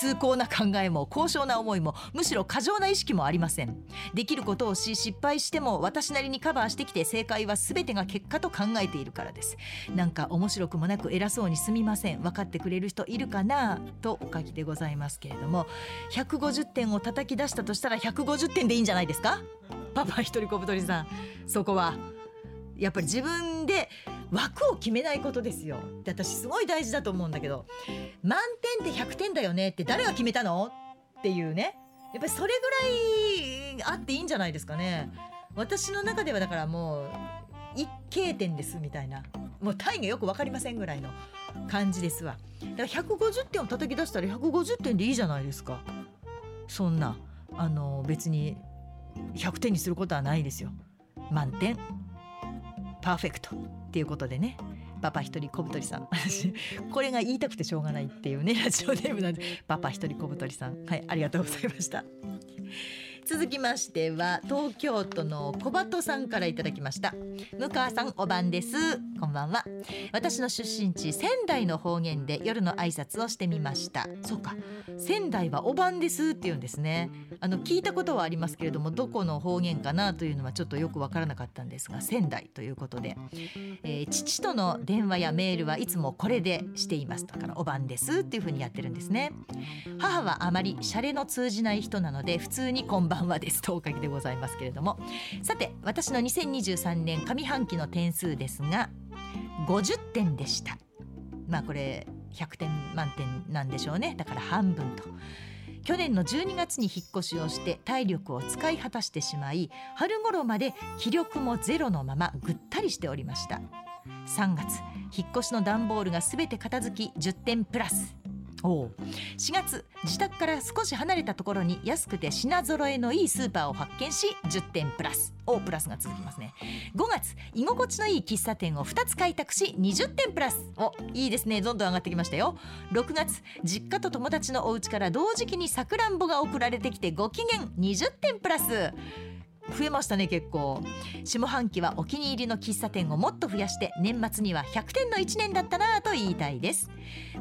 崇高な考えも高尚な思いもむしろ過剰な意識もありません。できることをし失敗しても私なりにカバーしてきて正解は全てが結果と考えているからです。なんか面白くもなく偉そうにすみません。分かってくれる人いるかな？とお書きでございますけれども。150点を叩き出したとしたら150点でいいんじゃないですか？パパ一人小太りさん。そこは。やっぱり自分で枠を決めないことですよ。で私すごい大事だと思うんだけど満点って100点だよねって誰が決めたの？っていうね。やっぱりそれぐらいあっていいんじゃないですかね。私の中ではだからもう一経点ですみたいな。もう単位がよく分かりませんぐらいの感じですわ。だから150点を叩き出したら150点でいいじゃないですか。そんなあの別に100点にすることはないですよ。満点。パーフェクト。っていうことでね。パパ一人小太りさん。これが言いたくてしょうがないっていうねラジオネームなんで。パパ一人小太りさん。はいありがとうございました。続きましては東京都の小鳩さんからいただきました。向川さんお晩です。こんばんは。私の出身地仙台の方言で夜の挨拶をしてみました。そうか。仙台はお晩ですって言うんですね。あの聞いたことはありますけれどもどこの方言かなというのはちょっとよくわからなかったんですが仙台ということで、えー、父との電話やメールはいつもこれでしていますだからお晩ですっていう風にやってるんですね。母はあまりシャレの通じない人なので普通にこんばんはです。とおかげでございますけれども。さて私の2023年上半期の点数ですが50点でした。まあこれ100点満点なんでしょうね。だから半分と。去年の12月に引っ越しをして体力を使い果たしてしまい春頃まで気力もゼロのままぐったりしておりました。3月引っ越しの段ボールがすべて片付き10点プラス。4月自宅から少し離れたところに安くて品揃えのいいスーパーを発見し10点プラス。おプラスが続きますね。5月居心地のいい喫茶店を2つ開拓し20点プラス。おいいですね。どんどん上がってきましたよ。6月実家と友達のお家から同時期にさくらんぼが送られてきてご機嫌。20点プラス。増えましたね結構。下半期はお気に入りの喫茶店をもっと増やして年末には100点の1年だったなと言いたいです。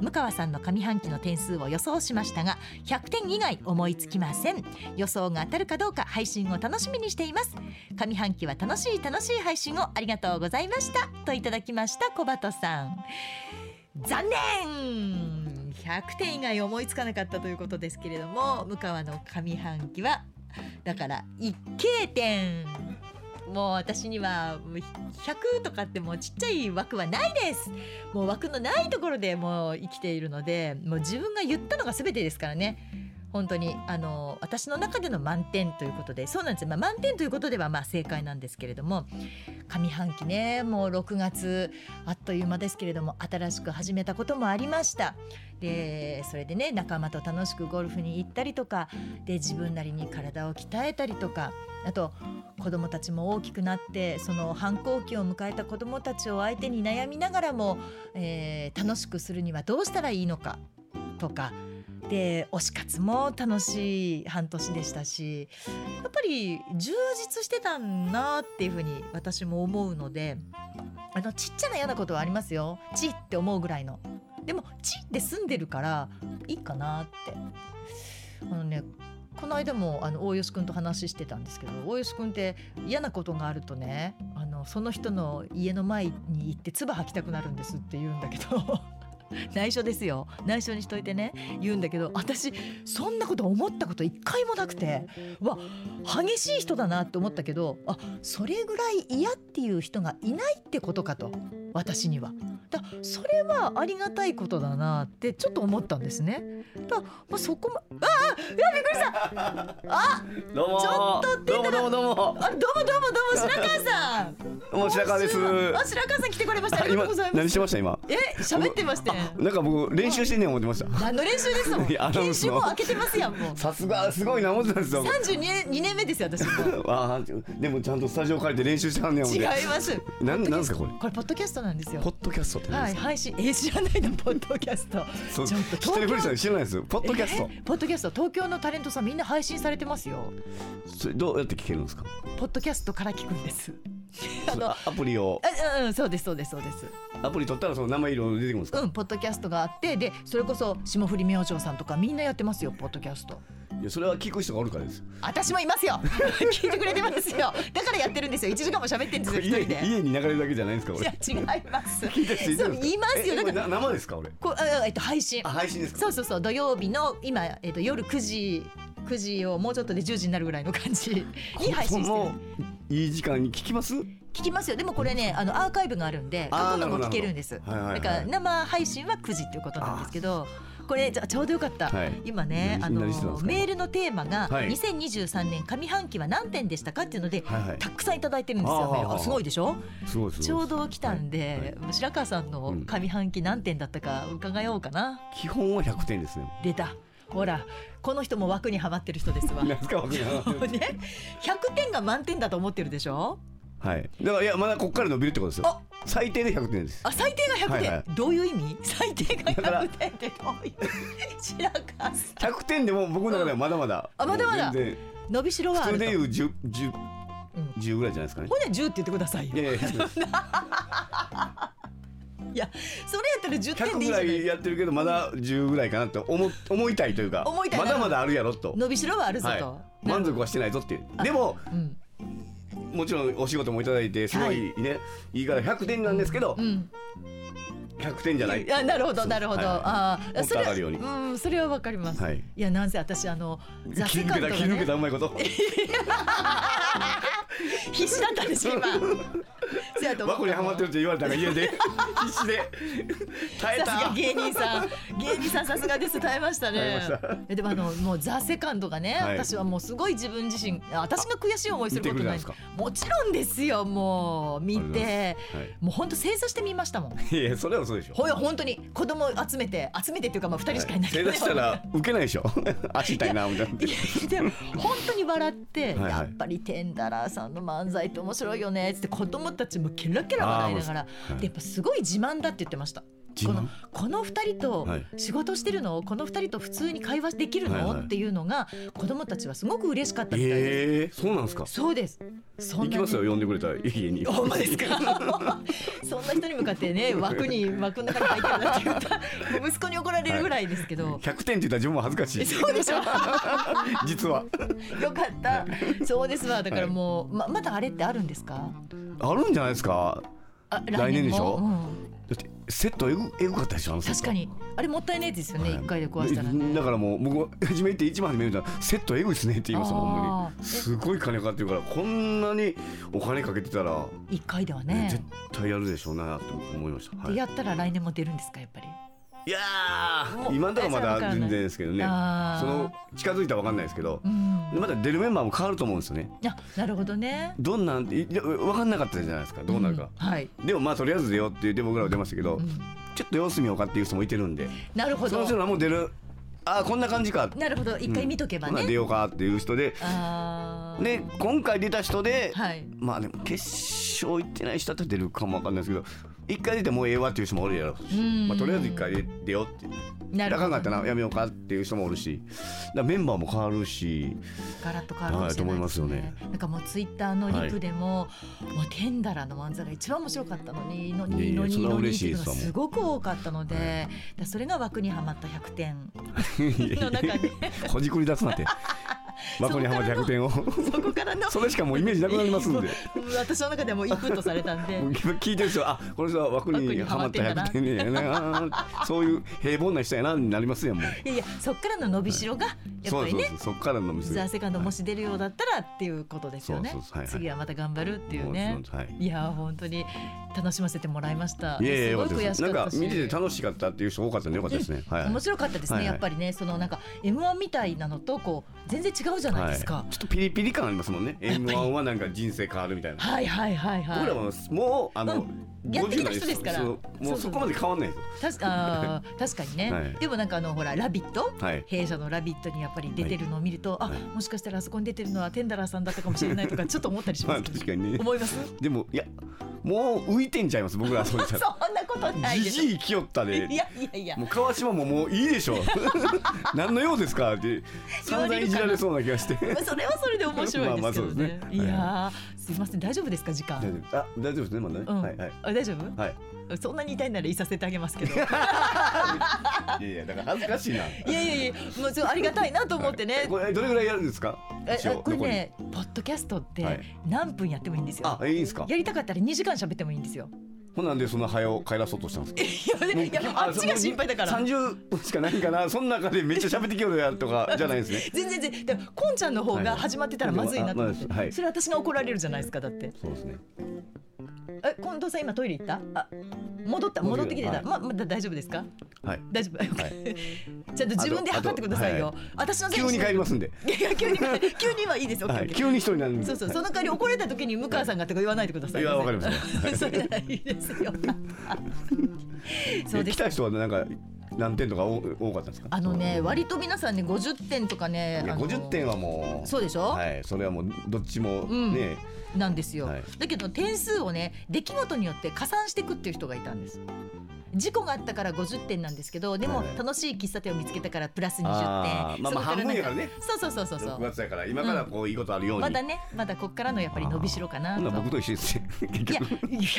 向川さんの上半期の点数を予想しましたが100点以外思いつきません。予想が当たるかどうか配信を楽しみにしています。上半期は楽しい楽しい配信をありがとうございました。といただきました小鳩さん。残念 !100 点以外思いつかなかったということですけれども向川の上半期はだから一景点もう私には100とかってもうちっちゃい枠はないです。もう枠のないところでもう生きているのでもう自分が言ったのが全てですからね。本当にあの私の中での満点ということでそうなんです、まあ、満点ということではまあ正解なんですけれども上半期ねもう6月あっという間ですけれども新しく始めたこともありました。でそれでね仲間と楽しくゴルフに行ったりとかで自分なりに体を鍛えたりとかあと子どもたちも大きくなってその反抗期を迎えた子どもたちを相手に悩みながらも、えー、楽しくするにはどうしたらいいのかとかで推し活も楽しい半年でしたしやっぱり充実してたんなっていうふうに私も思うのであのちっちゃな嫌なことはありますよ。ちって思うぐらいの。でもちって住んでるからいいかなって。あのねこの間もあの大吉君と話してたんですけど大吉君って嫌なことがあるとねあのその人の家の前に行って唾吐きたくなるんですって言うんだけど。内緒ですよ。内緒にしといてね。言うんだけど私そんなこと思ったこと一回もなくて。わ激しい人だなって思ったけどあそれぐらい嫌っていう人がいないってことかと。私には。だそれはありがたいことだなってちょっと思ったんですね。だまあ、そこもああびっくりした。あどうも。ちょっとどうもどうもどうも。あどうもどうもどうも白川さん。どうも白川です。あ白川さん来てくれました。ありがとうございます。何してました今？え喋ってましたよなんか僕練習してんねん思ってました。何の練習ですもん。いやアナウン研スの。修も開けてますやんもう。さすがすごいな思ってたんですよ。32年二年目ですよ私も。あーでもちゃんとスタジオ借りて練習してはんね違ています。なんなんですかこれ？これポッドキャストなんですよ。ポッドキャストって何はい配信。え知らないのポッドキャスト。そうちょっと知ってるふりしたら知らないですポッドキャスト。えポッドキャスト。東京のタレントさんみんな配信されてますよ。それどうやって聞けるんですか？ポッドキャストから聞くんですあのあアプリを。あうんうんそうですそうですそうです。アプリ取ったらその名前色出てくるんですか、うんポッドキャストがあってでそれこそ霜降り明星さんとかみんなやってますよポッドキャスト。いやそれは聞く人がおるからです。私もいますよ。聞いてくれてますよ。だからやってるんですよ。1時間も喋ってるんですよ一家人で。家に流れるだけじゃないんですかこいやれ違います。聞いた人いるそう言いますよ。だからな生ですか俺こうあえっと配信。あ配信ですか？そうそうそう土曜日の今、えっと、夜9時9時をもうちょっとで10時になるぐらいの感じ。に配信していい時間に聞きます？聞きますよ。でもこれねあのアーカイブがあるんで過去のも聞けるんです。はいはいはい。だから生配信は9時っていうことなんですけどこれちょうどよかった、はい。今ねあ何のメールのテーマがはい。2023年上半期は何点でしたかっていうので、はいはい。たくさんいただいてるんですよ。あすごいでしょ？ちょうど来たんで、白川さんの上半期何点だったか伺おうかな、基本は100点ですね。出たほらこの人も枠にはまってる人ですわ。なすかわけがもうね。100点が満点だと思ってるでしょ？はい。だからいやまだこっから伸びるってことですよ。あ。最低で100点です。あ最低が100点、はいはい。どういう意味？最低がだから100点ってどういう知らかさ100点でも僕の中ではまだまだ。あまだまだ。伸びしろはあると。普通でいう 10, 10, うん。10ぐらいじゃないですかね。ほんで10って言ってくださいよ。いやいや100 いやそれやったら10点でいいぐらじゃないいやってるけどまだ10ぐらいかなって思思いたいというか思いたいまだまだあるやろと、伸びしろはあるぞと、はい、満足はしてないぞっていう。でもうん。もちろんお仕事もいただいてすごいね、い、いから100点なんですけど、うん100点じゃないあなるほどなるほど、はい。ああもっと上がるようんそれはわかります、はい。い、やなんせ私あのザ切りセカンドが抜けた切り抜けたねうまいこと。必死だったんですよ今。せやと思にはまってるって言われたから家で。必死で。耐えさすがた芸人さん。芸人さんさすがです。耐えましたね。えでもあのもうザ・セカンドがね、はい。私はもうすごい自分自身あ私が悔しい思いすることない。もちろんですよもう。見て。はい。もう本当正座してみましたもん。いやそれはそうでしょ。ほや本当に子供集めて集めてっていうかまあ二人しかいない。けど、正座したら 受けないでしょ。足痛いなみたいな。いやでも本当に笑ってはいはい。やっぱりテンダラーさんの漫才って面白いよねって子供たちもケラケラ笑いながらはい。でやっぱすごい自慢だって言ってました。このこの二人とはい。仕事してるの？この二人と普通に会話できるの、はいはい。っていうのが子供たちはすごく嬉しかったみたいです。ええそうなんですか？そうです。行きますよ呼んでくれたら家に。ほんまですか？そんな人に向かってね枠に枠の中に入ってるなって言った息子に怒られるぐらいですけど、100点って言ったら自分も恥ずかしい。そうでしょ。実は。よかった。そうですわ。だからもう、ままだあれってあるんですか？あるんじゃないですか。あ来年でしょ？もうん。だってセットエグエグかったでしょ確かに。あれもったいないですよね。一、はい。回で壊したらね。だからもう僕初めて一番初め見たらセットエグいっすねって言いましたもんほんまにすごい金かかってるからこんなにお金かけてたら、一回ではね。ね。絶対やるでしょうなと思いました、はい、でやったら来年も出るんですかやっぱり？いや今のところまだ全然ですけどねその近づいたら分かんないですけどうん。でまだ出るメンバーも変わると思うんですよねあなるほどね。どんなんいや分かんなかったじゃないですかどうなるか、んはい。でもまあとりあえず出ようって言って僕らは出ましたけど、うんちょっと様子見ようかっていう人もいてるんでなるほどその。人らも出るあーこんな感じかなるほど一回見とけばほな出ね。ようかっていう人で。で今回出た人で、はい。まあでも決勝行ってない人だったら出るかもわかんないですけど一回出てもうええわっていう人もおるやろうし。うん。まあ、とりあえず一回出出ようってなるほど。あかんかったなやめようかっていう人もおるし。だメンバーも変わるし。ガラッと変わるかもしれないですね。はいと思いますよね。なんかもうツイッターのリプでも、もうテンダラの漫才が一番面白かったのに、のにのにのにっいうのすごく多かったので、だからそれが枠にはまった100点。の中で、ほじくり出すなって 箱にはまって100点を。そこからの それしかもうイメージなくなりますんで。私の中ではもうインプットされたんで。聞いてる人はあこの人は枠にはまった100点ね。そういう平凡な人やなになりますやんもう。いやいやそっからの伸びしろがやっぱりねそっからの店ザ・セカンドもし出るようだったらっていうことですよね。次はまた頑張るっていうね。い。いや本当に楽しませてもらいました。いやいやなんしか見てて楽しかったっていう人多かったんでよかったですね。はい。面白かったですね、やっぱりね。そのなんか M1 みたいなのとこう全然違うじゃないですか、はい、ちょっとピリピリ感ありますもんね。やっぱり。M1 はなんか人生変わるみたいな、はい、はいはいはい。僕らももうあの、うんやってきた人ですから。もうそこまで変わんない確か 確かにね、はい。でもなんかあのほら「ラビット!」はい。弊社の「ラビット!」にやっぱり出てるのを見ると、はい。あもしかしたらあそこに出てるのはテンダラーさんだったかもしれないとか ちょっと思ったりしますけど、確かにね。思います？でもいやもう浮いてんちゃいます？僕らそうじゃ そんなことないじじいきよったで。いやいやいや。もう川島ももういいでしょ。何の用ですか？って散々いじられそうな気がして。まあそれはそれで面白いですけどね。まあまあね。いやー、すいません、大丈夫ですか、時間。大丈夫。あ大丈夫ですねまだね、うん。はいはいあ大丈夫、はい。そんなに痛いならいさせてあげますけど。いいやいやだから恥ずかしいな。やいやいや、もうありがたいなと思ってね。これどれぐらいやるんですか？えこれね、ポッドキャストっはてい。何分やってもいいんですよ。残りあいいんですか？やりたかったら2時間喋ってもいいんですよ。ほんなんでそんな早を帰らそうとしたんですか？いや、いやあっちが心配だから。三十分しかないんかな。その中でめっちゃ喋ってきよるやとかじゃないんですね。全然全然、でもこんちゃんの方が始まってたらまずいなって、はいはい。それ私が怒られるじゃないですかだって。そうですね。え近藤さん今トイレ行った？あ戻った？戻ってきてた、はい。ままだ大丈夫ですか？はい。大丈夫、はい。ちゃんと自分で測ってくださいよ、あと私の急に帰りますんで。いや急に急にはいいですよ、はい。急に。一人なんで。そうそう。その代わり怒られた時に向川さんがとか言わないでくださいいやわかります それならいいですよ。そうで来た人はなんか何点とか多多かったんですか？あのね割と皆さんね50点とかねいやあの50点はもうそうでしょ？はいそれはもうどっちもうん。ね、なんですよ、はい。だけど点数をね出来事によって加算していくっていう人がいたんです事故があったから50点なんですけどでもはい。楽しい喫茶店を見つけたからプラス20点。まあまあ半分やからね。そうそうそうそうそ6う月やから今からこういいことあるように、まだねまだこっからのやっぱり伸びしろかなと。僕と一緒ですよ結いや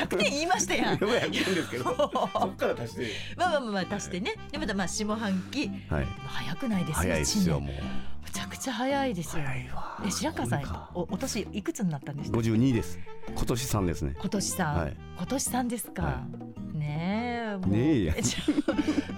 局100点言いましたやん。やばいやんですけど。そっから足してまあまあまあまあ足してね。でまたまあ下半期。はい。早くないです早いですよもう。めちゃくちゃ早いですよ。え白川さんおお年いくつになったんでした52です。今年3ですね。今年さん、はい今年さんですか、はねえねえ。や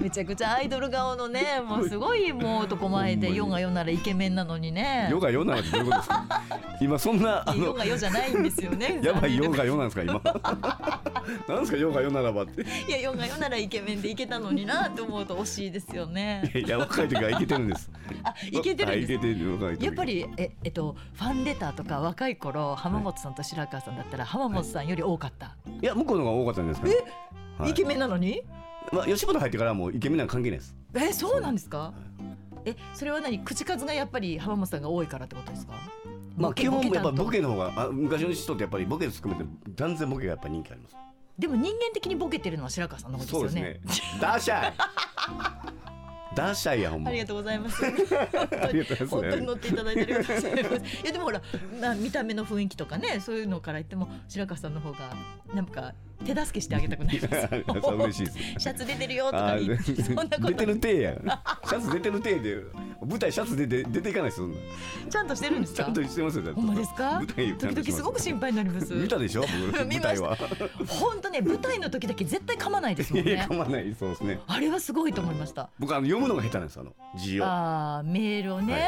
めちゃくちゃアイドル顔のね もうすごいもう男前で世が世ならイケメンなのにね。ヨガヨなってどういうことですか。今そんなあ世のが世じゃないんですよね。やばいヨ残ガヨなんですか今。なんですかヨガヨならばって。念いや世が世ならイケメンでいけたのになと思うと惜しいですよね。いや若い時はいけてるんです。あいけてるんですやっぱりええっとファンレターとか若い頃浜本さんと白川さんだったら浜本さんより多かった、いや向こうの方が多かったんですかねはい。イケメンなのに？まあ吉本入ってからはもうイケメンなんか関係ないです。えそうなんですか？えそれは何？口数がやっぱり浜本さんが多いからってことですか？まあ基本やっぱボケの方があ昔の人ってやっぱりボケ含めて断然ボケがやっぱ人気あります。でも人間的にボケてるのは白川さんの方ですよね。そうですね。ダーシャイダーシャイやほんまありがとうございます。本当に乗っていただいてありがとうございます。いやでもほら、まあ見た目の雰囲気とかね、そういうのから言っても白川さんの方がなんか手助けしてあげたくなります。嬉しいです。シャツ出てるよとかそんなこと出てる体や シャツ出てる体で舞台シャツ出て出ていかないですそんな。ちゃんとしてるんですか？ちゃん。としてますよほんまですか？舞台時々すごく心配になります。見たでしょ 舞台は。本当ね舞台の時だけ絶対噛まないですもんね。か。まないそうですね。あれはすごいと思いました。僕あの読むのが下手なんですあの字を。ああメールをね、はい。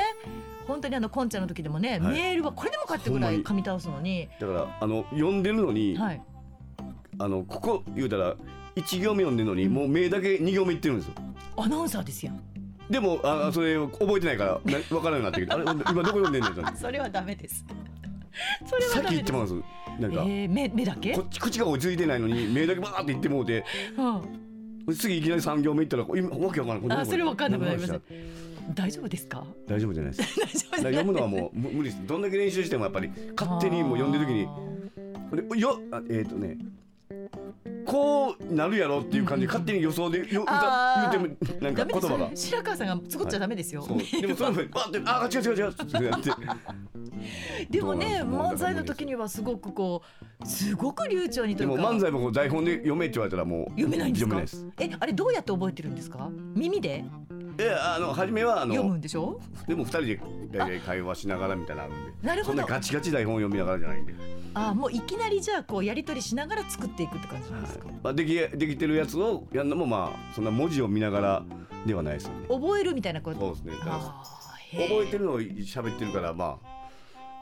本当にあのコンちゃんの時でもね、はい。メールはこれでもかってぐらい噛み倒すのに、だからあの読んでるのに、はい。あのここ言うたら一行目読んでるのに、もう目だけ二行目言ってるんですよアナウンサーですよ。でもあそれ覚えてないからな分からなくなってきてあれ今どこ読んでんねんって それはダメです。それはさっ。き言ってますなんか、えー、目目だけ？こっち口が追いついてないのに目だけバーって言ってもうてうん。次いきなり三行目いったら今わけわからんこあそれわかんなくなります何の話だ大丈夫ですか？大丈夫じゃないです 大丈夫だから読むのはもうむ無理ですどんだけ練習してもやっぱり勝手にもう読んでる時にこれよあえっ、とねこうなるやろっていう感じで勝手に予想でよ歌言ってもなんか言葉が。よ。白川さんが作っちゃダメですよ。でもそれもバーってあ違う違う違うってやって。でもね漫才の時にはすごくこうすごく流暢にとで。も漫才もこう台本で読めって言われたらもう読めないんですえあれどうやって覚えてるんですか？耳で？えあの初めはあ読むのんでしょ？でも二人で会話しながらみたいなのあるんで。なるほど。そんなガチガチ台本読みながらじゃないんで、あもういきなりじゃあこうやり取りしながら作っていくって感じなんですか、まあ、できできてるやつをやるのもまあそんな文字を見ながらではないですよね。覚えるみたいなことそうですね。覚えてるのを喋ってるからまあ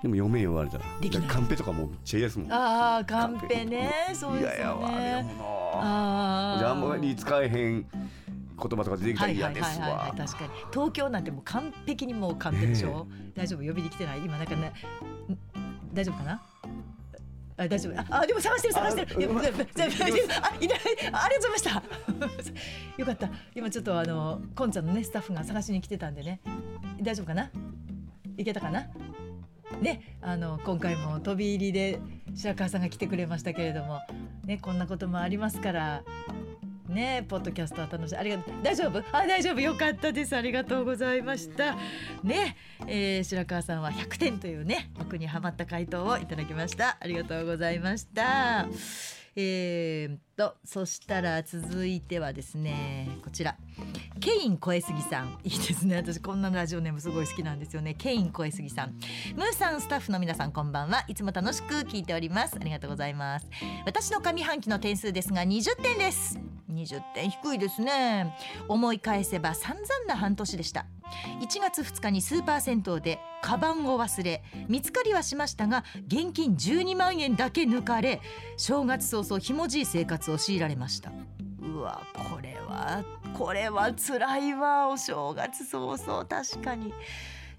でも読めん言われたらカンペとかもめっちゃ嫌ですもん。あーカンペね。そうですよ嫌やわあれね読むのあー。じゃああんまり使えへん言葉とか出てきたはいはら嫌ですいはいはいはわい。確かに。東京なんてもう完璧にもうカンペでしょ、大丈夫？呼びに来てない？今なんかねん大丈夫かな？あ大丈夫。ああでも探してる探してる。あいないあいない。ありがとうございました。よかった。今ちょっとあのこんちゃんのねスタッフが探しに来てたんでね。大丈夫かな？いけたかな？ねあの今回も飛び入りで白川さんが来てくれましたけれどもねこんなこともありますからねポッドキャストは楽しい。ありがとう。大丈夫？あ大丈夫。よかったです。ありがとうございました。ね、えー、白川さんは100点というね僕にハマった回答をいただきました。ありがとうございました。えー、とそしたら続いてはですねこちら。ケイン小江杉さん。いいですね。私こんなラジオネームすごい好きなんですよね。ケイン小江杉さん。ムーさんスタッフの皆さんこんばんは。いつも楽しく聞いております。ありがとうございます。私の上半期の点数ですが20点です。20点。低いですね。思い返せば散々な半年でした。1月2日にスーパー銭湯でカバンを忘れ見つかりはしましたが現金12万円だけ抜かれ正月早々ひもじい生活を強いられました。うわこれはこれは辛いわ。お正月早々確かに。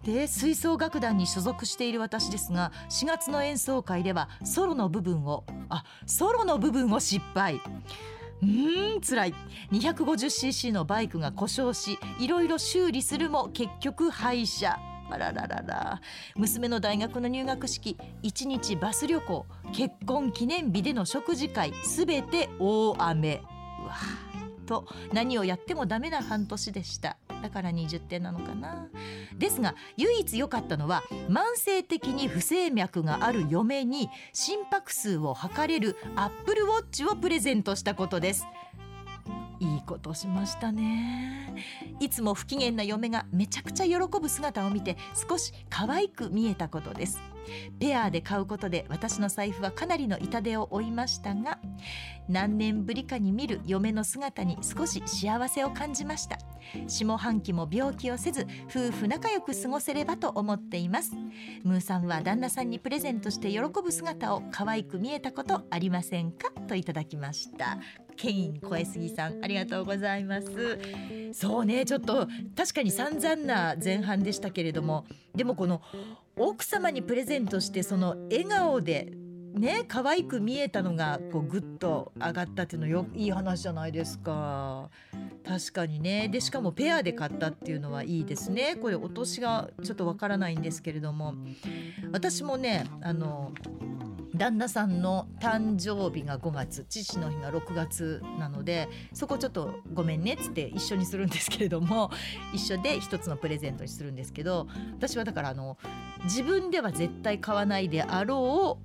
で吹奏楽団に所属している私ですが4月の演奏会ではソロの部分をあソロの部分を失敗。うーん辛い。250cc のバイクが故障しいろいろ修理するも結局廃車あらららら。娘の大学の入学式1日バス旅行結婚記念日での食事会すべて大雨。うわと何をやってもダメな半年でした。だから20点なのかな。ですが唯一良かったのは慢性的に不整脈がある嫁に心拍数を測れるアップルウォッチをプレゼントしたことです。いいことしましたね。いつも不機嫌な嫁がめちゃくちゃ喜ぶ姿を見て少し可愛く見えたことです。ペアで買うことで私の財布はかなりの痛手を負いましたが何年ぶりかに見る嫁の姿に少し幸せを感じました。下半期も病気をせず夫婦仲良く過ごせればと思っています。ムーさんは旦那さんにプレゼントして喜ぶ姿を可愛く見えたことありませんか？といただきました。ケイン小杉さんありがとうございます。そうねちょっと確かに散々な前半でしたけれどもでもこの奥様にプレゼントしてその笑顔でね可愛く見えたのがこうグッと上がったっていうのよいい話じゃないですか。確かにね。でしかもペアで買ったっていうのはいいですね。これお年がちょっとわからないんですけれども。私もねあの旦那さんの誕生日が5月父の日が6月なのでそこちょっとごめんねっつって一緒にするんですけれども一緒で一つのプレゼントにするんですけど私はだからあの自分では絶対買わないであろう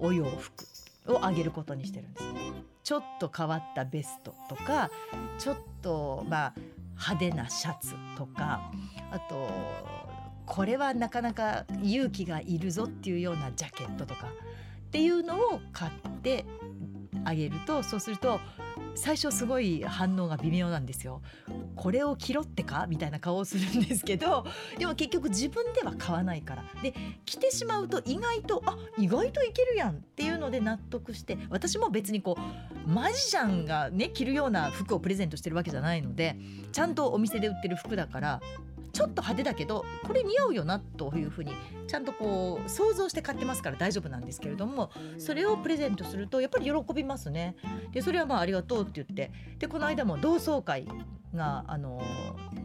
お洋服をあげることにしてるんです。ちょっと変わったベストとかちょっとまあ派手なシャツとかあとこれはなかなか勇気がいるぞっていうようなジャケットとかっていうのを買ってあげるとそうすると最初すごい反応が微妙なんですよ。これを着ろってか？みたいな顔をするんですけどでも結局自分では買わないからで着てしまうと意外とあ意外といけるやんっていうので納得して私も別にこうマジシャンがね着るような服をプレゼントしてるわけじゃないのでちゃんとお店で売ってる服だからちょっと派手だけどこれ似合うよなというふうにちゃんとこう想像して買ってますから大丈夫なんですけれどもそれをプレゼントするとやっぱり喜びますね。でそれはまあありがとうって言ってでこの間も同窓会があの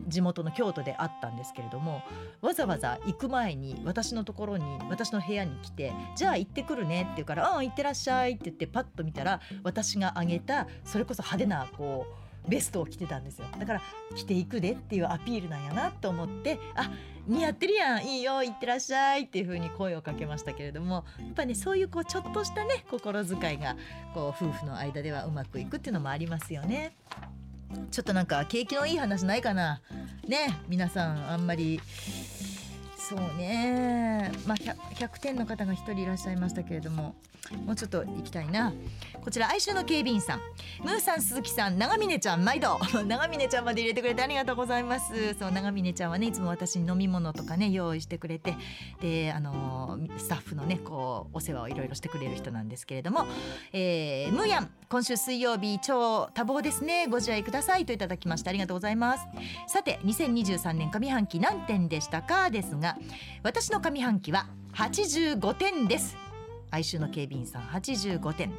地元の京都であったんですけれどもわざわざ行く前に私のところに私の部屋に来て「じゃあ行ってくるね」って言うから「うん行ってらっしゃい」って言ってパッと見たら私があげたそれこそ派手なこうベストを着てたんですよだから着ていくでっていうアピールなんやなと思ってあ似合ってるやんいいよ行ってらっしゃいっていう風に声をかけましたけれどもやっぱねそういうこうちょっとしたね心遣いがこう夫婦の間ではうまくいくっていうのもありますよね。ちょっとなんか景気のいい話ないかなね皆さんあんまりそうね。まあ 100, 100, 点の方が1人いらっしゃいましたけれどももうちょっと行きたいな。こちら哀愁の警備員さん。ムーさん鈴木さん長峰ちゃん毎度。長峰ちゃんまで入れてくれてありがとうございます。そう長峰ちゃんはねいつも私に飲み物とかね用意してくれてであのスタッフのねこうお世話をいろいろしてくれる人なんですけれども、えー、ムーヤン。今週水曜日超多忙ですね。ご自愛くださいといただきましてありがとうございます。さて2023年上半期何点でしたか？ですが私の上半期は85点です。哀愁の警備員さん85点。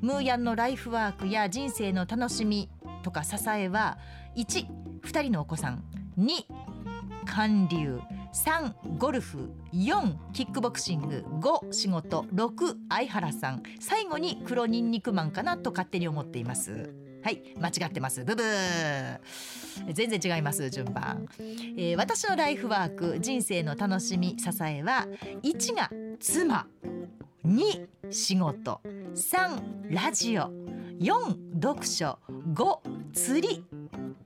ムーヤンのライフワークや人生の楽しみとか支えは12人のお子さん。2韓流。3ゴルフ。4キックボクシング。5仕事。6相原さん。最後に黒ニンニクマンかなと勝手に思っています。はい間違ってます。ブブー。全然違います順番、えー、私のライフワーク人生の楽しみ支えは1が妻。2仕事。3ラジオ。4読書。5釣り。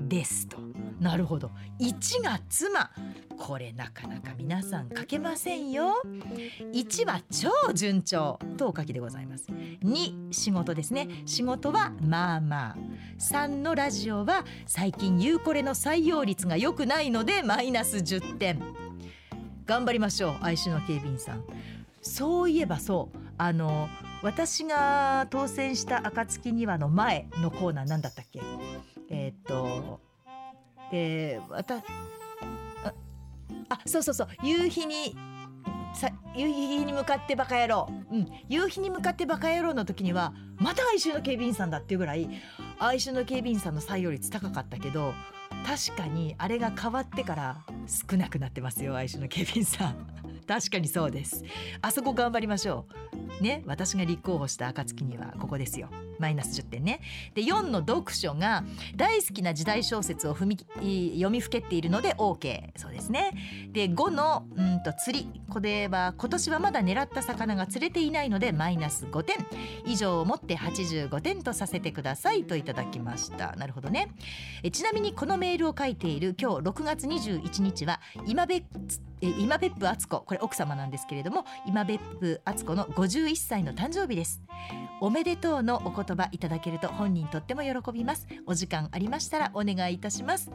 ですと。なるほど。1が妻。これなかなか皆さん書けませんよ。1は超順調とお書きでございます。2仕事ですね。仕事はまあまあ。3のラジオは最近ユーコレの採用率が良くないのでマイナス10点。頑張りましょう愛愁の警備員さん。そういえばそう。あの私が当選した暁にはの前のコーナー何だったっけ？えー、っとでまたあそうそうそう夕日にさ夕日に向かってバカ野郎、うん、夕日に向かってバカ野郎の時にはまた哀愁の警備員さんだっていうぐらい哀愁の警備員さんの採用率高かったけど確かにあれが変わってから少なくなってますよ哀愁の警備員さん。確かにそうです。あそこ頑張りましょう。ね私が立候補した暁にはここですよ。マイナス10点ね。で4の読書が大好きな時代小説を踏み読みふけっているので OK そうですね。で5のうんと釣り。これは今年はまだ狙った魚が釣れていないのでマイナス5点。以上をもって85点とさせてくださいといただきました。なるほどね。えちなみにこのメールを書いている今日6月21日は今別え今別府敦子これ奥様なんですけれども今別府敦子の51歳の誕生日です。おめでとうのお言葉いただけると本人とっても喜びます。お時間ありましたらお願いいたします。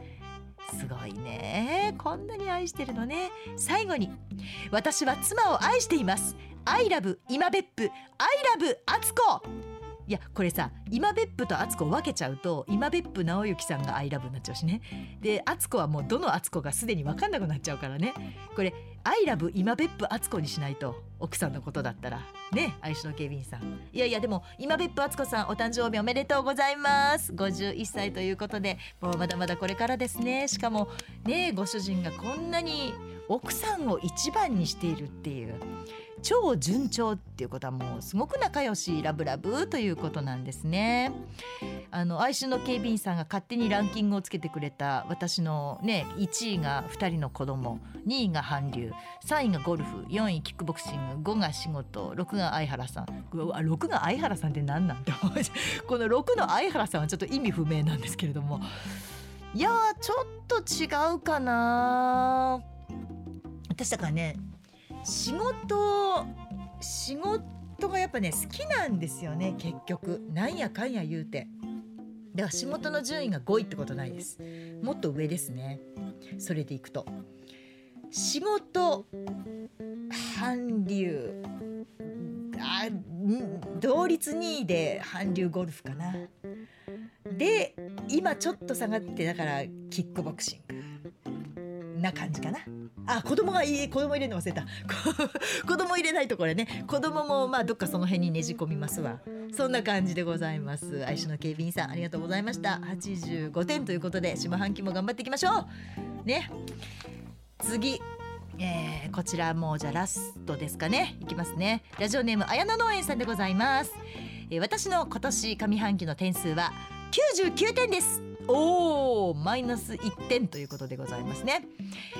すごいね。こんなに愛してるのね。最後に私は妻を愛しています。I love 今別府。I love 敦子。いやこれさ今別府と敦子を分けちゃうと今別府直之さんが「アイラブになっちゃうしね。で敦子はもうどの敦子がすでに分かんなくなっちゃうからね。これ「アイラブ今別府敦子」にしないと奥さんのことだったら。ね愛しの警備員さん。いやいやでも今別府敦子さんお誕生日おめでとうございます。51歳ということでもうまだまだこれからですね。しかもねご主人がこんなに奥さんを一番にしているっていう。超順調っていうことはもうすごく仲良しラブラブということなんですね。あの愛愁の警備員さんが勝手にランキングをつけてくれた私のね1位が2人の子供2位が韓流3位がゴルフ4位キックボクシング5が仕事6が相原さん。6が相原さんって何なんて この6の相原さんはちょっと意味不明なんですけれども。いやちょっと違うかな私だからね仕事仕事がやっぱね好きなんですよね結局。なんやかんや言うて。だから仕事の順位が5位ってことないです。もっと上ですね。それでいくと。仕事韓流。あ同率2位で韓流ゴルフかな。で今ちょっと下がってだからキックボクシング。な感じかな。あ子供がいい子供入れるの忘れた。子供入れないとこれね。子供もまあどっかその辺にねじ込みますわ。そんな感じでございます。愛知の警備員さんありがとうございました。85点ということで下半期も頑張っていきましょう。ね。次えー、こちらもうじゃラストですかね。いきますね。ラジオネーム綾野農園さんでございます、えー、私の今年上半期の点数は99点です。おおマイナス1点ということでございますね。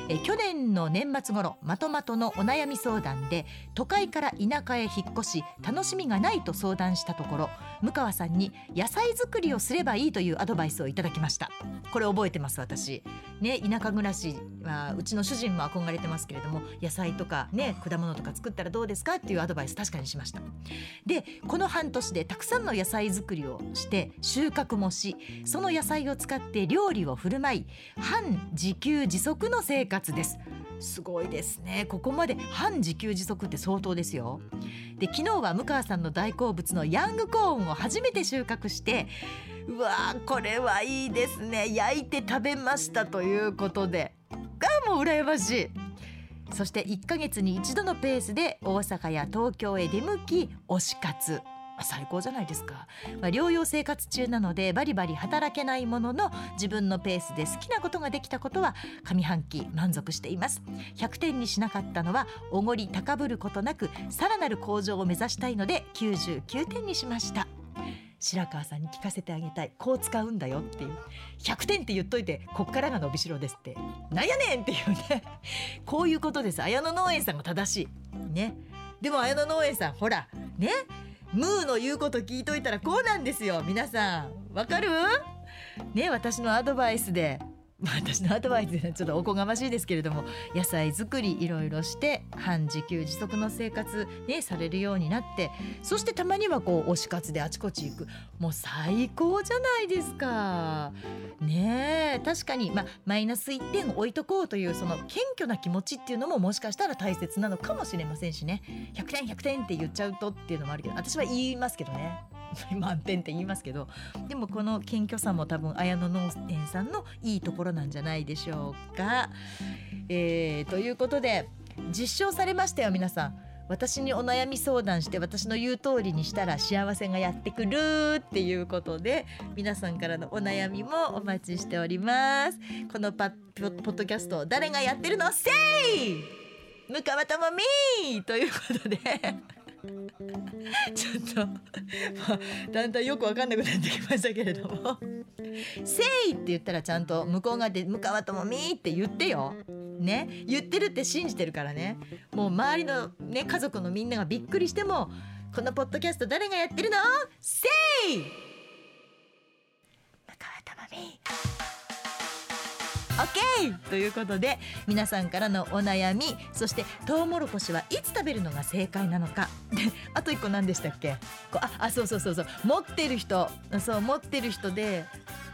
え去年の年末頃まとまとのお悩み相談で都会から田舎へ引っ越し楽しみがないと相談したところ向川さんに野菜作りをすればいいというアドバイスをいただきました。これ覚えてます私。ね田舎暮らしはうちの主人も憧れてますけれども野菜とかね果物とか作ったらどうですか？っていうアドバイス確かにしました。でこの半年でたくさんの野菜作りをして収穫もしその野菜を使って料理を振る舞い半自給自足の生活です。すごいですね。ここまで半自給自足って相当ですよ。で昨日は向川さんの大好物のヤングコーンを初めて収穫してうわーこれはいいですね。焼いて食べましたということで。がもう羨ましい。そして1ヶ月に1度のペースで大阪や東京へ出向き推し活。最高じゃないですか、まあ、療養生活中なのでバリバリ働けないものの自分のペースで好きなことができたことは上半期満足しています。100点にしなかったのはおごり高ぶることなくさらなる向上を目指したいので99点にしました。白川さんに聞かせてあげたい。こう使うんだよっていう。100点って言っといてこっからが伸びしろですって。なんやねんっていうね。こういうことです。綾野農園さんが正しい。ね。でも綾野農園さんほら。ね。ムーの言うこと聞いといたらこうなんですよ。皆さんわかる？ね私のアドバイスで。私のアドバイスでちょっとおこがましいですけれども野菜作りいろいろして半自給自足の生活、ね、されるようになってそしてたまにはこう推し活であちこち行くもう最高じゃないですか。ねえ確かに、まあ、マイナス1点置いとこうというその謙虚な気持ちっていうのももしかしたら大切なのかもしれませんしね100点100点って言っちゃうとっていうのもあるけど私は言いますけどね。満点って言いますけどでもこの謙虚さも多分綾野農園さんのいいところなんじゃないでしょうか。えー、ということで実証されましたよ皆さん。私にお悩み相談して私の言う通りにしたら幸せがやってくるっていうことで皆さんからのお悩みもお待ちしておりますこのパポポッドキャスト誰がやってるのせい向川智美ということで ちょっと、まあ、だんだんよくわかんなくなってきましたけれども「せい!」って言ったらちゃんと向こう側で「向川智美」って言ってよ。ね。言ってるって信じてるからね。もう周りの、ね、家族のみんながびっくりしてもこのポッドキャスト誰がやってるの？せい向川智美オッケーということで皆さんからのお悩みそしてトウモロコシはいつ食べるのが正解なのか。あと1個何でしたっけ？ああそうそうそうそう。持ってる人。そう持ってる人で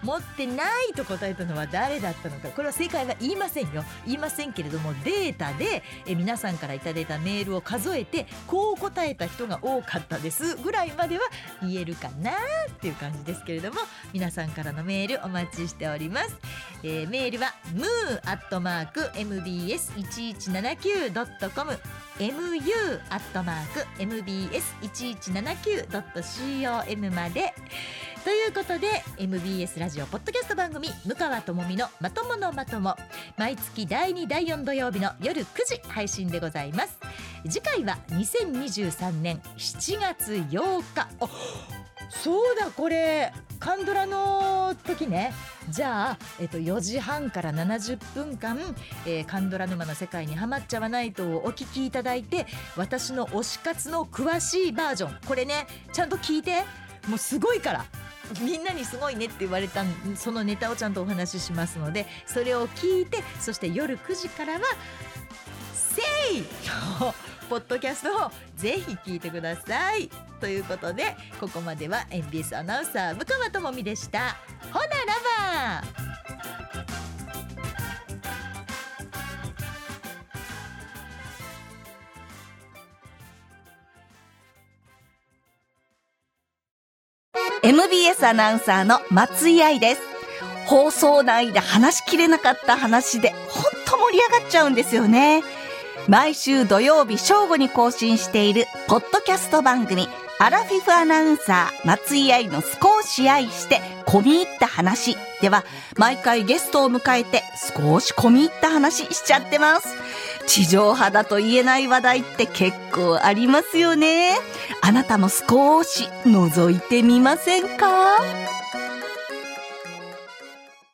持ってないと答えたのは誰だったのか。これは正解は言いませんよ。言いませんけれどもデータでえ皆さんからいただいたメールを数えてこう答えた人が多かったです。ぐらいまでは言えるかなっていう感じですけれども皆さんからのメールお待ちしております、えーメールは moo.mbs1179.com mu アットマーク mbs1179.com まで。ということで MBS ラジオポッドキャスト番組向川智美のまとものまとも。毎月第2第4土曜日の夜9時配信でございます。次回は2023年7月8日。あそうだこれカンドラの時ね。じゃあ、えっと、4時半から70分間、えーカンドラ沼の世界にハマっちゃわないとをお聞きいただいて私の推し活の詳しいバージョン。これねちゃんと聞いて。もうすごいから。みんなにすごいねって言われたそのネタをちゃんとお話ししますのでそれを聞いてそして夜9時からは「せい!」のポッドキャストをぜひ聞いてください。ということでここまでは NBS アナウンサー向川智美でした。ほならば「MBS アナウンサーの松井愛です」放送内で話しきれなかった話でほんと盛り上がっちゃうんですよね。毎週土曜日正午に更新しているポッドキャスト番組アラフィフアナウンサー松井愛の少し愛して込み入った話。では毎回ゲストを迎えて少し込み入った話しちゃってます。地上波だと言えない話題って結構ありますよね。あなたも少し覗いてみませんか？